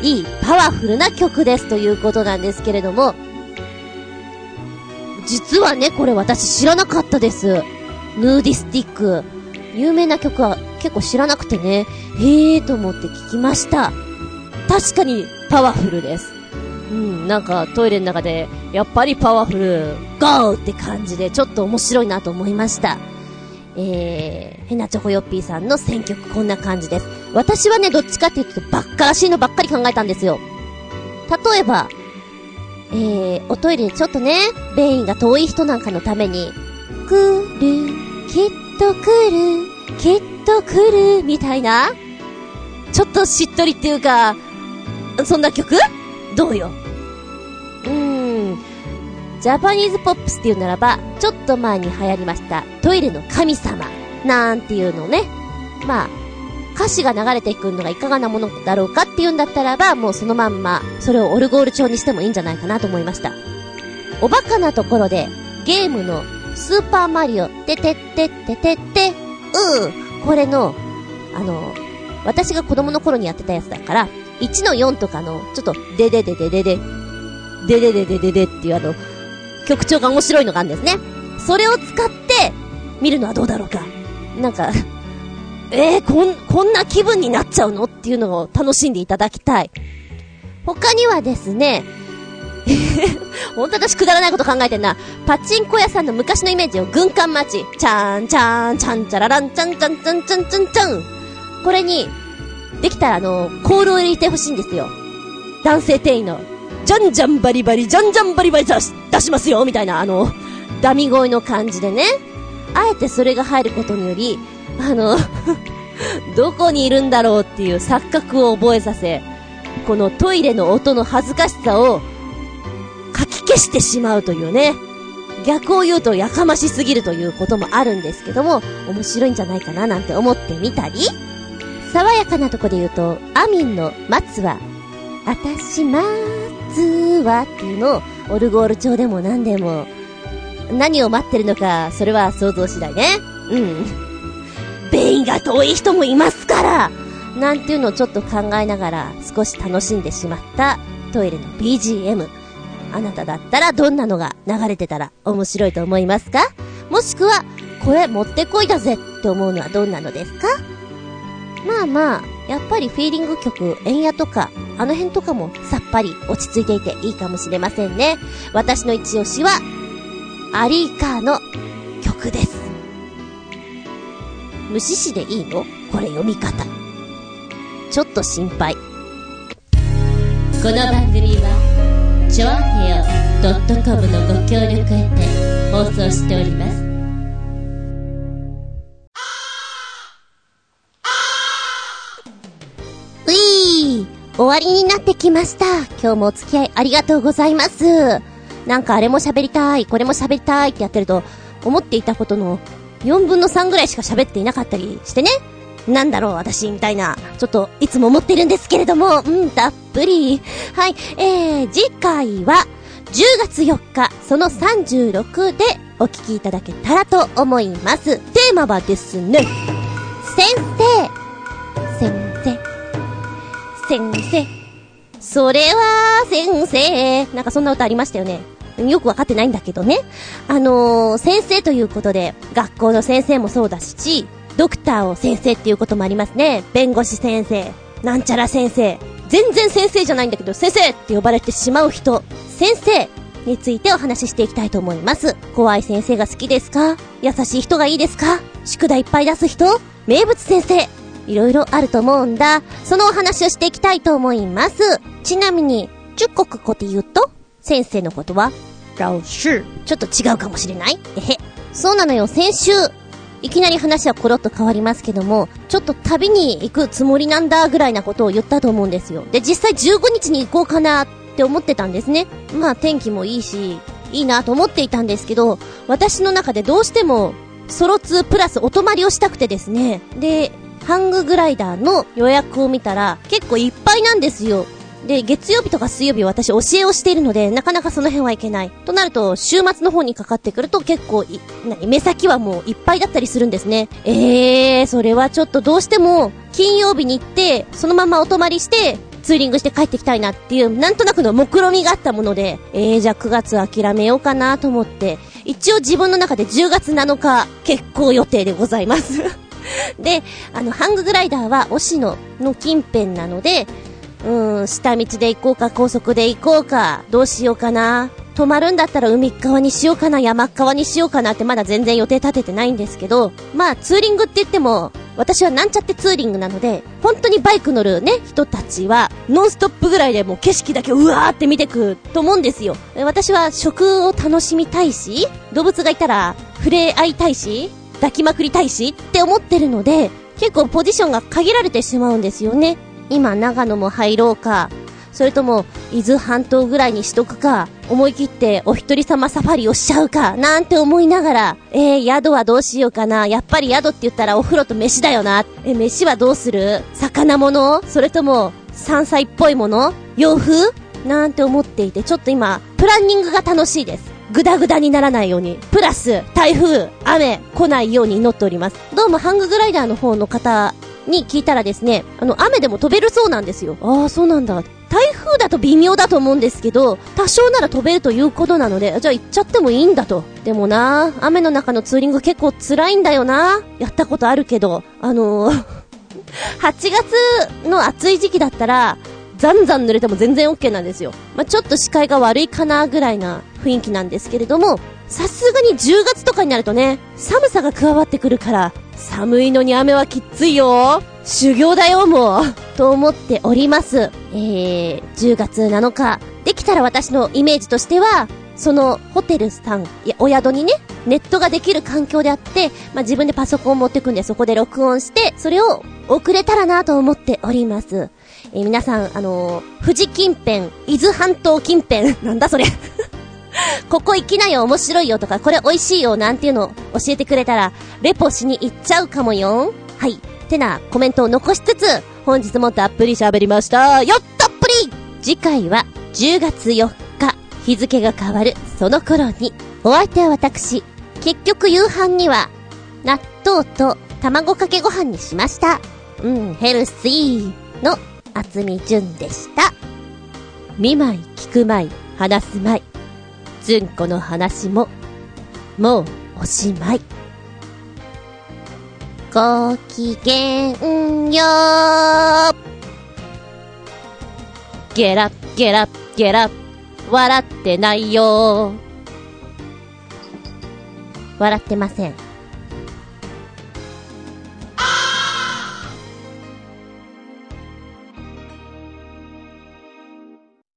いいパワフルな曲ですということなんですけれども、実はね、これ私知らなかったです。ヌーディスティック。有名な曲は結構知らなくてね、へーと思って聞きました。確かにパワフルです。うん、なんかトイレの中で、やっぱりパワフル、ゴーって感じで、ちょっと面白いなと思いました。えー、ヘナチョコヨッピーさんの選曲こんな感じです。私はね、どっちかっていうと、ばっからしいのばっかり考えたんですよ。例えば、えー、おトイレでちょっとね、便意が遠い人なんかのために、来る、きっと来る、きっと来る、みたいな、ちょっとしっとりっていうか、そんな曲？どうよ？ジャパニーズポップスっていうならば、ちょっと前に流行りました、トイレの神様、なんていうのね。まあ、歌詞が流れていくのがいかがなものだろうかっていうんだったらば、もうそのまんま、それをオルゴール調にしてもいいんじゃないかなと思いました。おバカなところで、ゲームのスーパーマリオ、ててってっててって、うー、これの、あの、私が子供の頃にやってたやつだから、1の4とかの、ちょっと、でででででで、ででででででっていうあの、曲調が面白いのがあるんですね。それを使って、見るのはどうだろうか。なんか、えー、こん、こんな気分になっちゃうのっていうのを楽しんでいただきたい。他にはですね、ほんと私くだらないこと考えてんな。パチンコ屋さんの昔のイメージを軍艦待ち。ちゃんちゃん、ちゃんちゃららん、ちゃんちゃんちゃんちゃんちゃんちゃん。これに、できたらあの、コールを入れてほしいんですよ。男性店員の、じゃんじゃんバリバリ、じゃんじゃんバリバリ出し、出しますよみたいな、あの、ダミ声の感じでね。あえてそれが入ることにより、あの、どこにいるんだろうっていう錯覚を覚えさせ、このトイレの音の恥ずかしさを書き消してしまうというね。逆を言うとやかましすぎるということもあるんですけども、面白いんじゃないかななんて思ってみたり、爽やかなとこで言うと、アミンの松は、あたし松はっていうのを、オルゴール調でも何でも、何を待ってるのか、それは想像次第ね。うん。便意が遠い人もいますからなんていうのをちょっと考えながら少し楽しんでしまったトイレの BGM。あなただったらどんなのが流れてたら面白いと思いますか？もしくは、これ持ってこいだぜって思うのはどんなのですか？まあまあ、やっぱりフィーリング曲、円野とか、あの辺とかもさっぱり落ち着いていていいかもしれませんね。私の一押しは、アリーカーの曲です。無視しでいいの？これ読み方。ちょっと心配。この番組は、ちょあへよ .com のご協力へて放送しております。終わりになってきました。今日もお付き合いありがとうございます。なんかあれも喋りたい、これも喋りたいってやってると、思っていたことの4分の3ぐらいしか喋っていなかったりしてね。なんだろう、私、みたいな。ちょっと、いつも思ってるんですけれども、うん、たっぷり。はい、えー、次回は、10月4日、その36でお聞きいただけたらと思います。テーマはですね、先生、先生。それは、先生。なんかそんな歌ありましたよね。よくわかってないんだけどね。あのー、先生ということで、学校の先生もそうだし、ドクターを先生っていうこともありますね。弁護士先生、なんちゃら先生。全然先生じゃないんだけど、先生って呼ばれてしまう人。先生についてお話ししていきたいと思います。怖い先生が好きですか？優しい人がいいですか？宿題いっぱい出す人？名物先生いろいろあると思うんだ。そのお話をしていきたいと思います。ちなみに、十国語で言うと、先生のことは、老師。ちょっと違うかもしれない？えへ。そうなのよ、先週。いきなり話はコロッと変わりますけども、ちょっと旅に行くつもりなんだぐらいなことを言ったと思うんですよ。で、実際15日に行こうかなっって思ってたんですね。まあ天気もいいし、いいなと思っていたんですけど、私の中でどうしても、ソロ2プラスお泊まりをしたくてですね。で、ハンググライダーの予約を見たら、結構いっぱいなんですよ。で、月曜日とか水曜日私教えをしているので、なかなかその辺はいけない。となると、週末の方にかかってくると結構い、何、目先はもういっぱいだったりするんですね。えー、それはちょっとどうしても、金曜日に行って、そのままお泊まりして、ツーリングして帰ってきたいなっていう、なんとなくの目論みがあったもので、えー、じゃあ9月諦めようかなと思って、一応自分の中で10月7日、結婚予定でございます で、あの、ハンググライダーは、押野の近辺なので、うん、下道で行こうか、高速で行こうか、どうしようかな。泊まるんだったら海側にしようかな、山側にしようかなってまだ全然予定立ててないんですけど、まあツーリングって言っても、私はなんちゃってツーリングなので、本当にバイク乗るね、人たちは、ノンストップぐらいでもう景色だけうわーって見てくと思うんですよ。私は食を楽しみたいし、動物がいたら触れ合いたいし、抱きまくりたいしって思ってるので、結構ポジションが限られてしまうんですよね。今長野も入ろうか、それとも、伊豆半島ぐらいにしとくか、思い切ってお一人様サファリをしちゃうか、なんて思いながら、えー、宿はどうしようかな。やっぱり宿って言ったらお風呂と飯だよな。え、飯はどうする？魚物？それとも、山菜っぽいもの？洋風？なんて思っていて、ちょっと今、プランニングが楽しいです。ぐだぐだにならないように、プラス、台風、雨、来ないように祈っております。どうもハンググライダーの方の方に聞いたらですね、あの、雨でも飛べるそうなんですよ。ああ、そうなんだ。台風だと微妙だと思うんですけど、多少なら飛べるということなので、じゃあ行っちゃってもいいんだと。でもな、雨の中のツーリング結構辛いんだよな。やったことあるけど、あのー 8月の暑い時期だったら、ザンザン濡れても全然 OK なんですよ。まあ、ちょっと視界が悪いかなぐらいな雰囲気なんですけれども、さすがに10月とかになるとね、寒さが加わってくるから、寒いのに雨はきっついよ。修行だよ、もう。と思っております。えー、10月7日。できたら私のイメージとしては、そのホテルさん、いや、お宿にね、ネットができる環境であって、まあ、自分でパソコンを持ってくんで、そこで録音して、それを送れたらなと思っております。えー、皆さん、あのー、富士近辺、伊豆半島近辺、なんだそれ ここ行きなよ、面白いよとか、これ美味しいよ、なんていうのを教えてくれたら、レポしに行っちゃうかもよ。はい。てな、コメントを残しつつ、本日もたっぷり喋りました。よったっぷり次回は、10月4日、日付が変わる、その頃に、お相手は私、結局夕飯には、納豆と卵かけご飯にしました。うん、ヘルシーの厚み純でした。見舞い、聞く舞い、話す舞い。純子の話も、もうおしまい。ごきげんよう。ゲラゲラゲラ、笑ってないよ。笑ってません。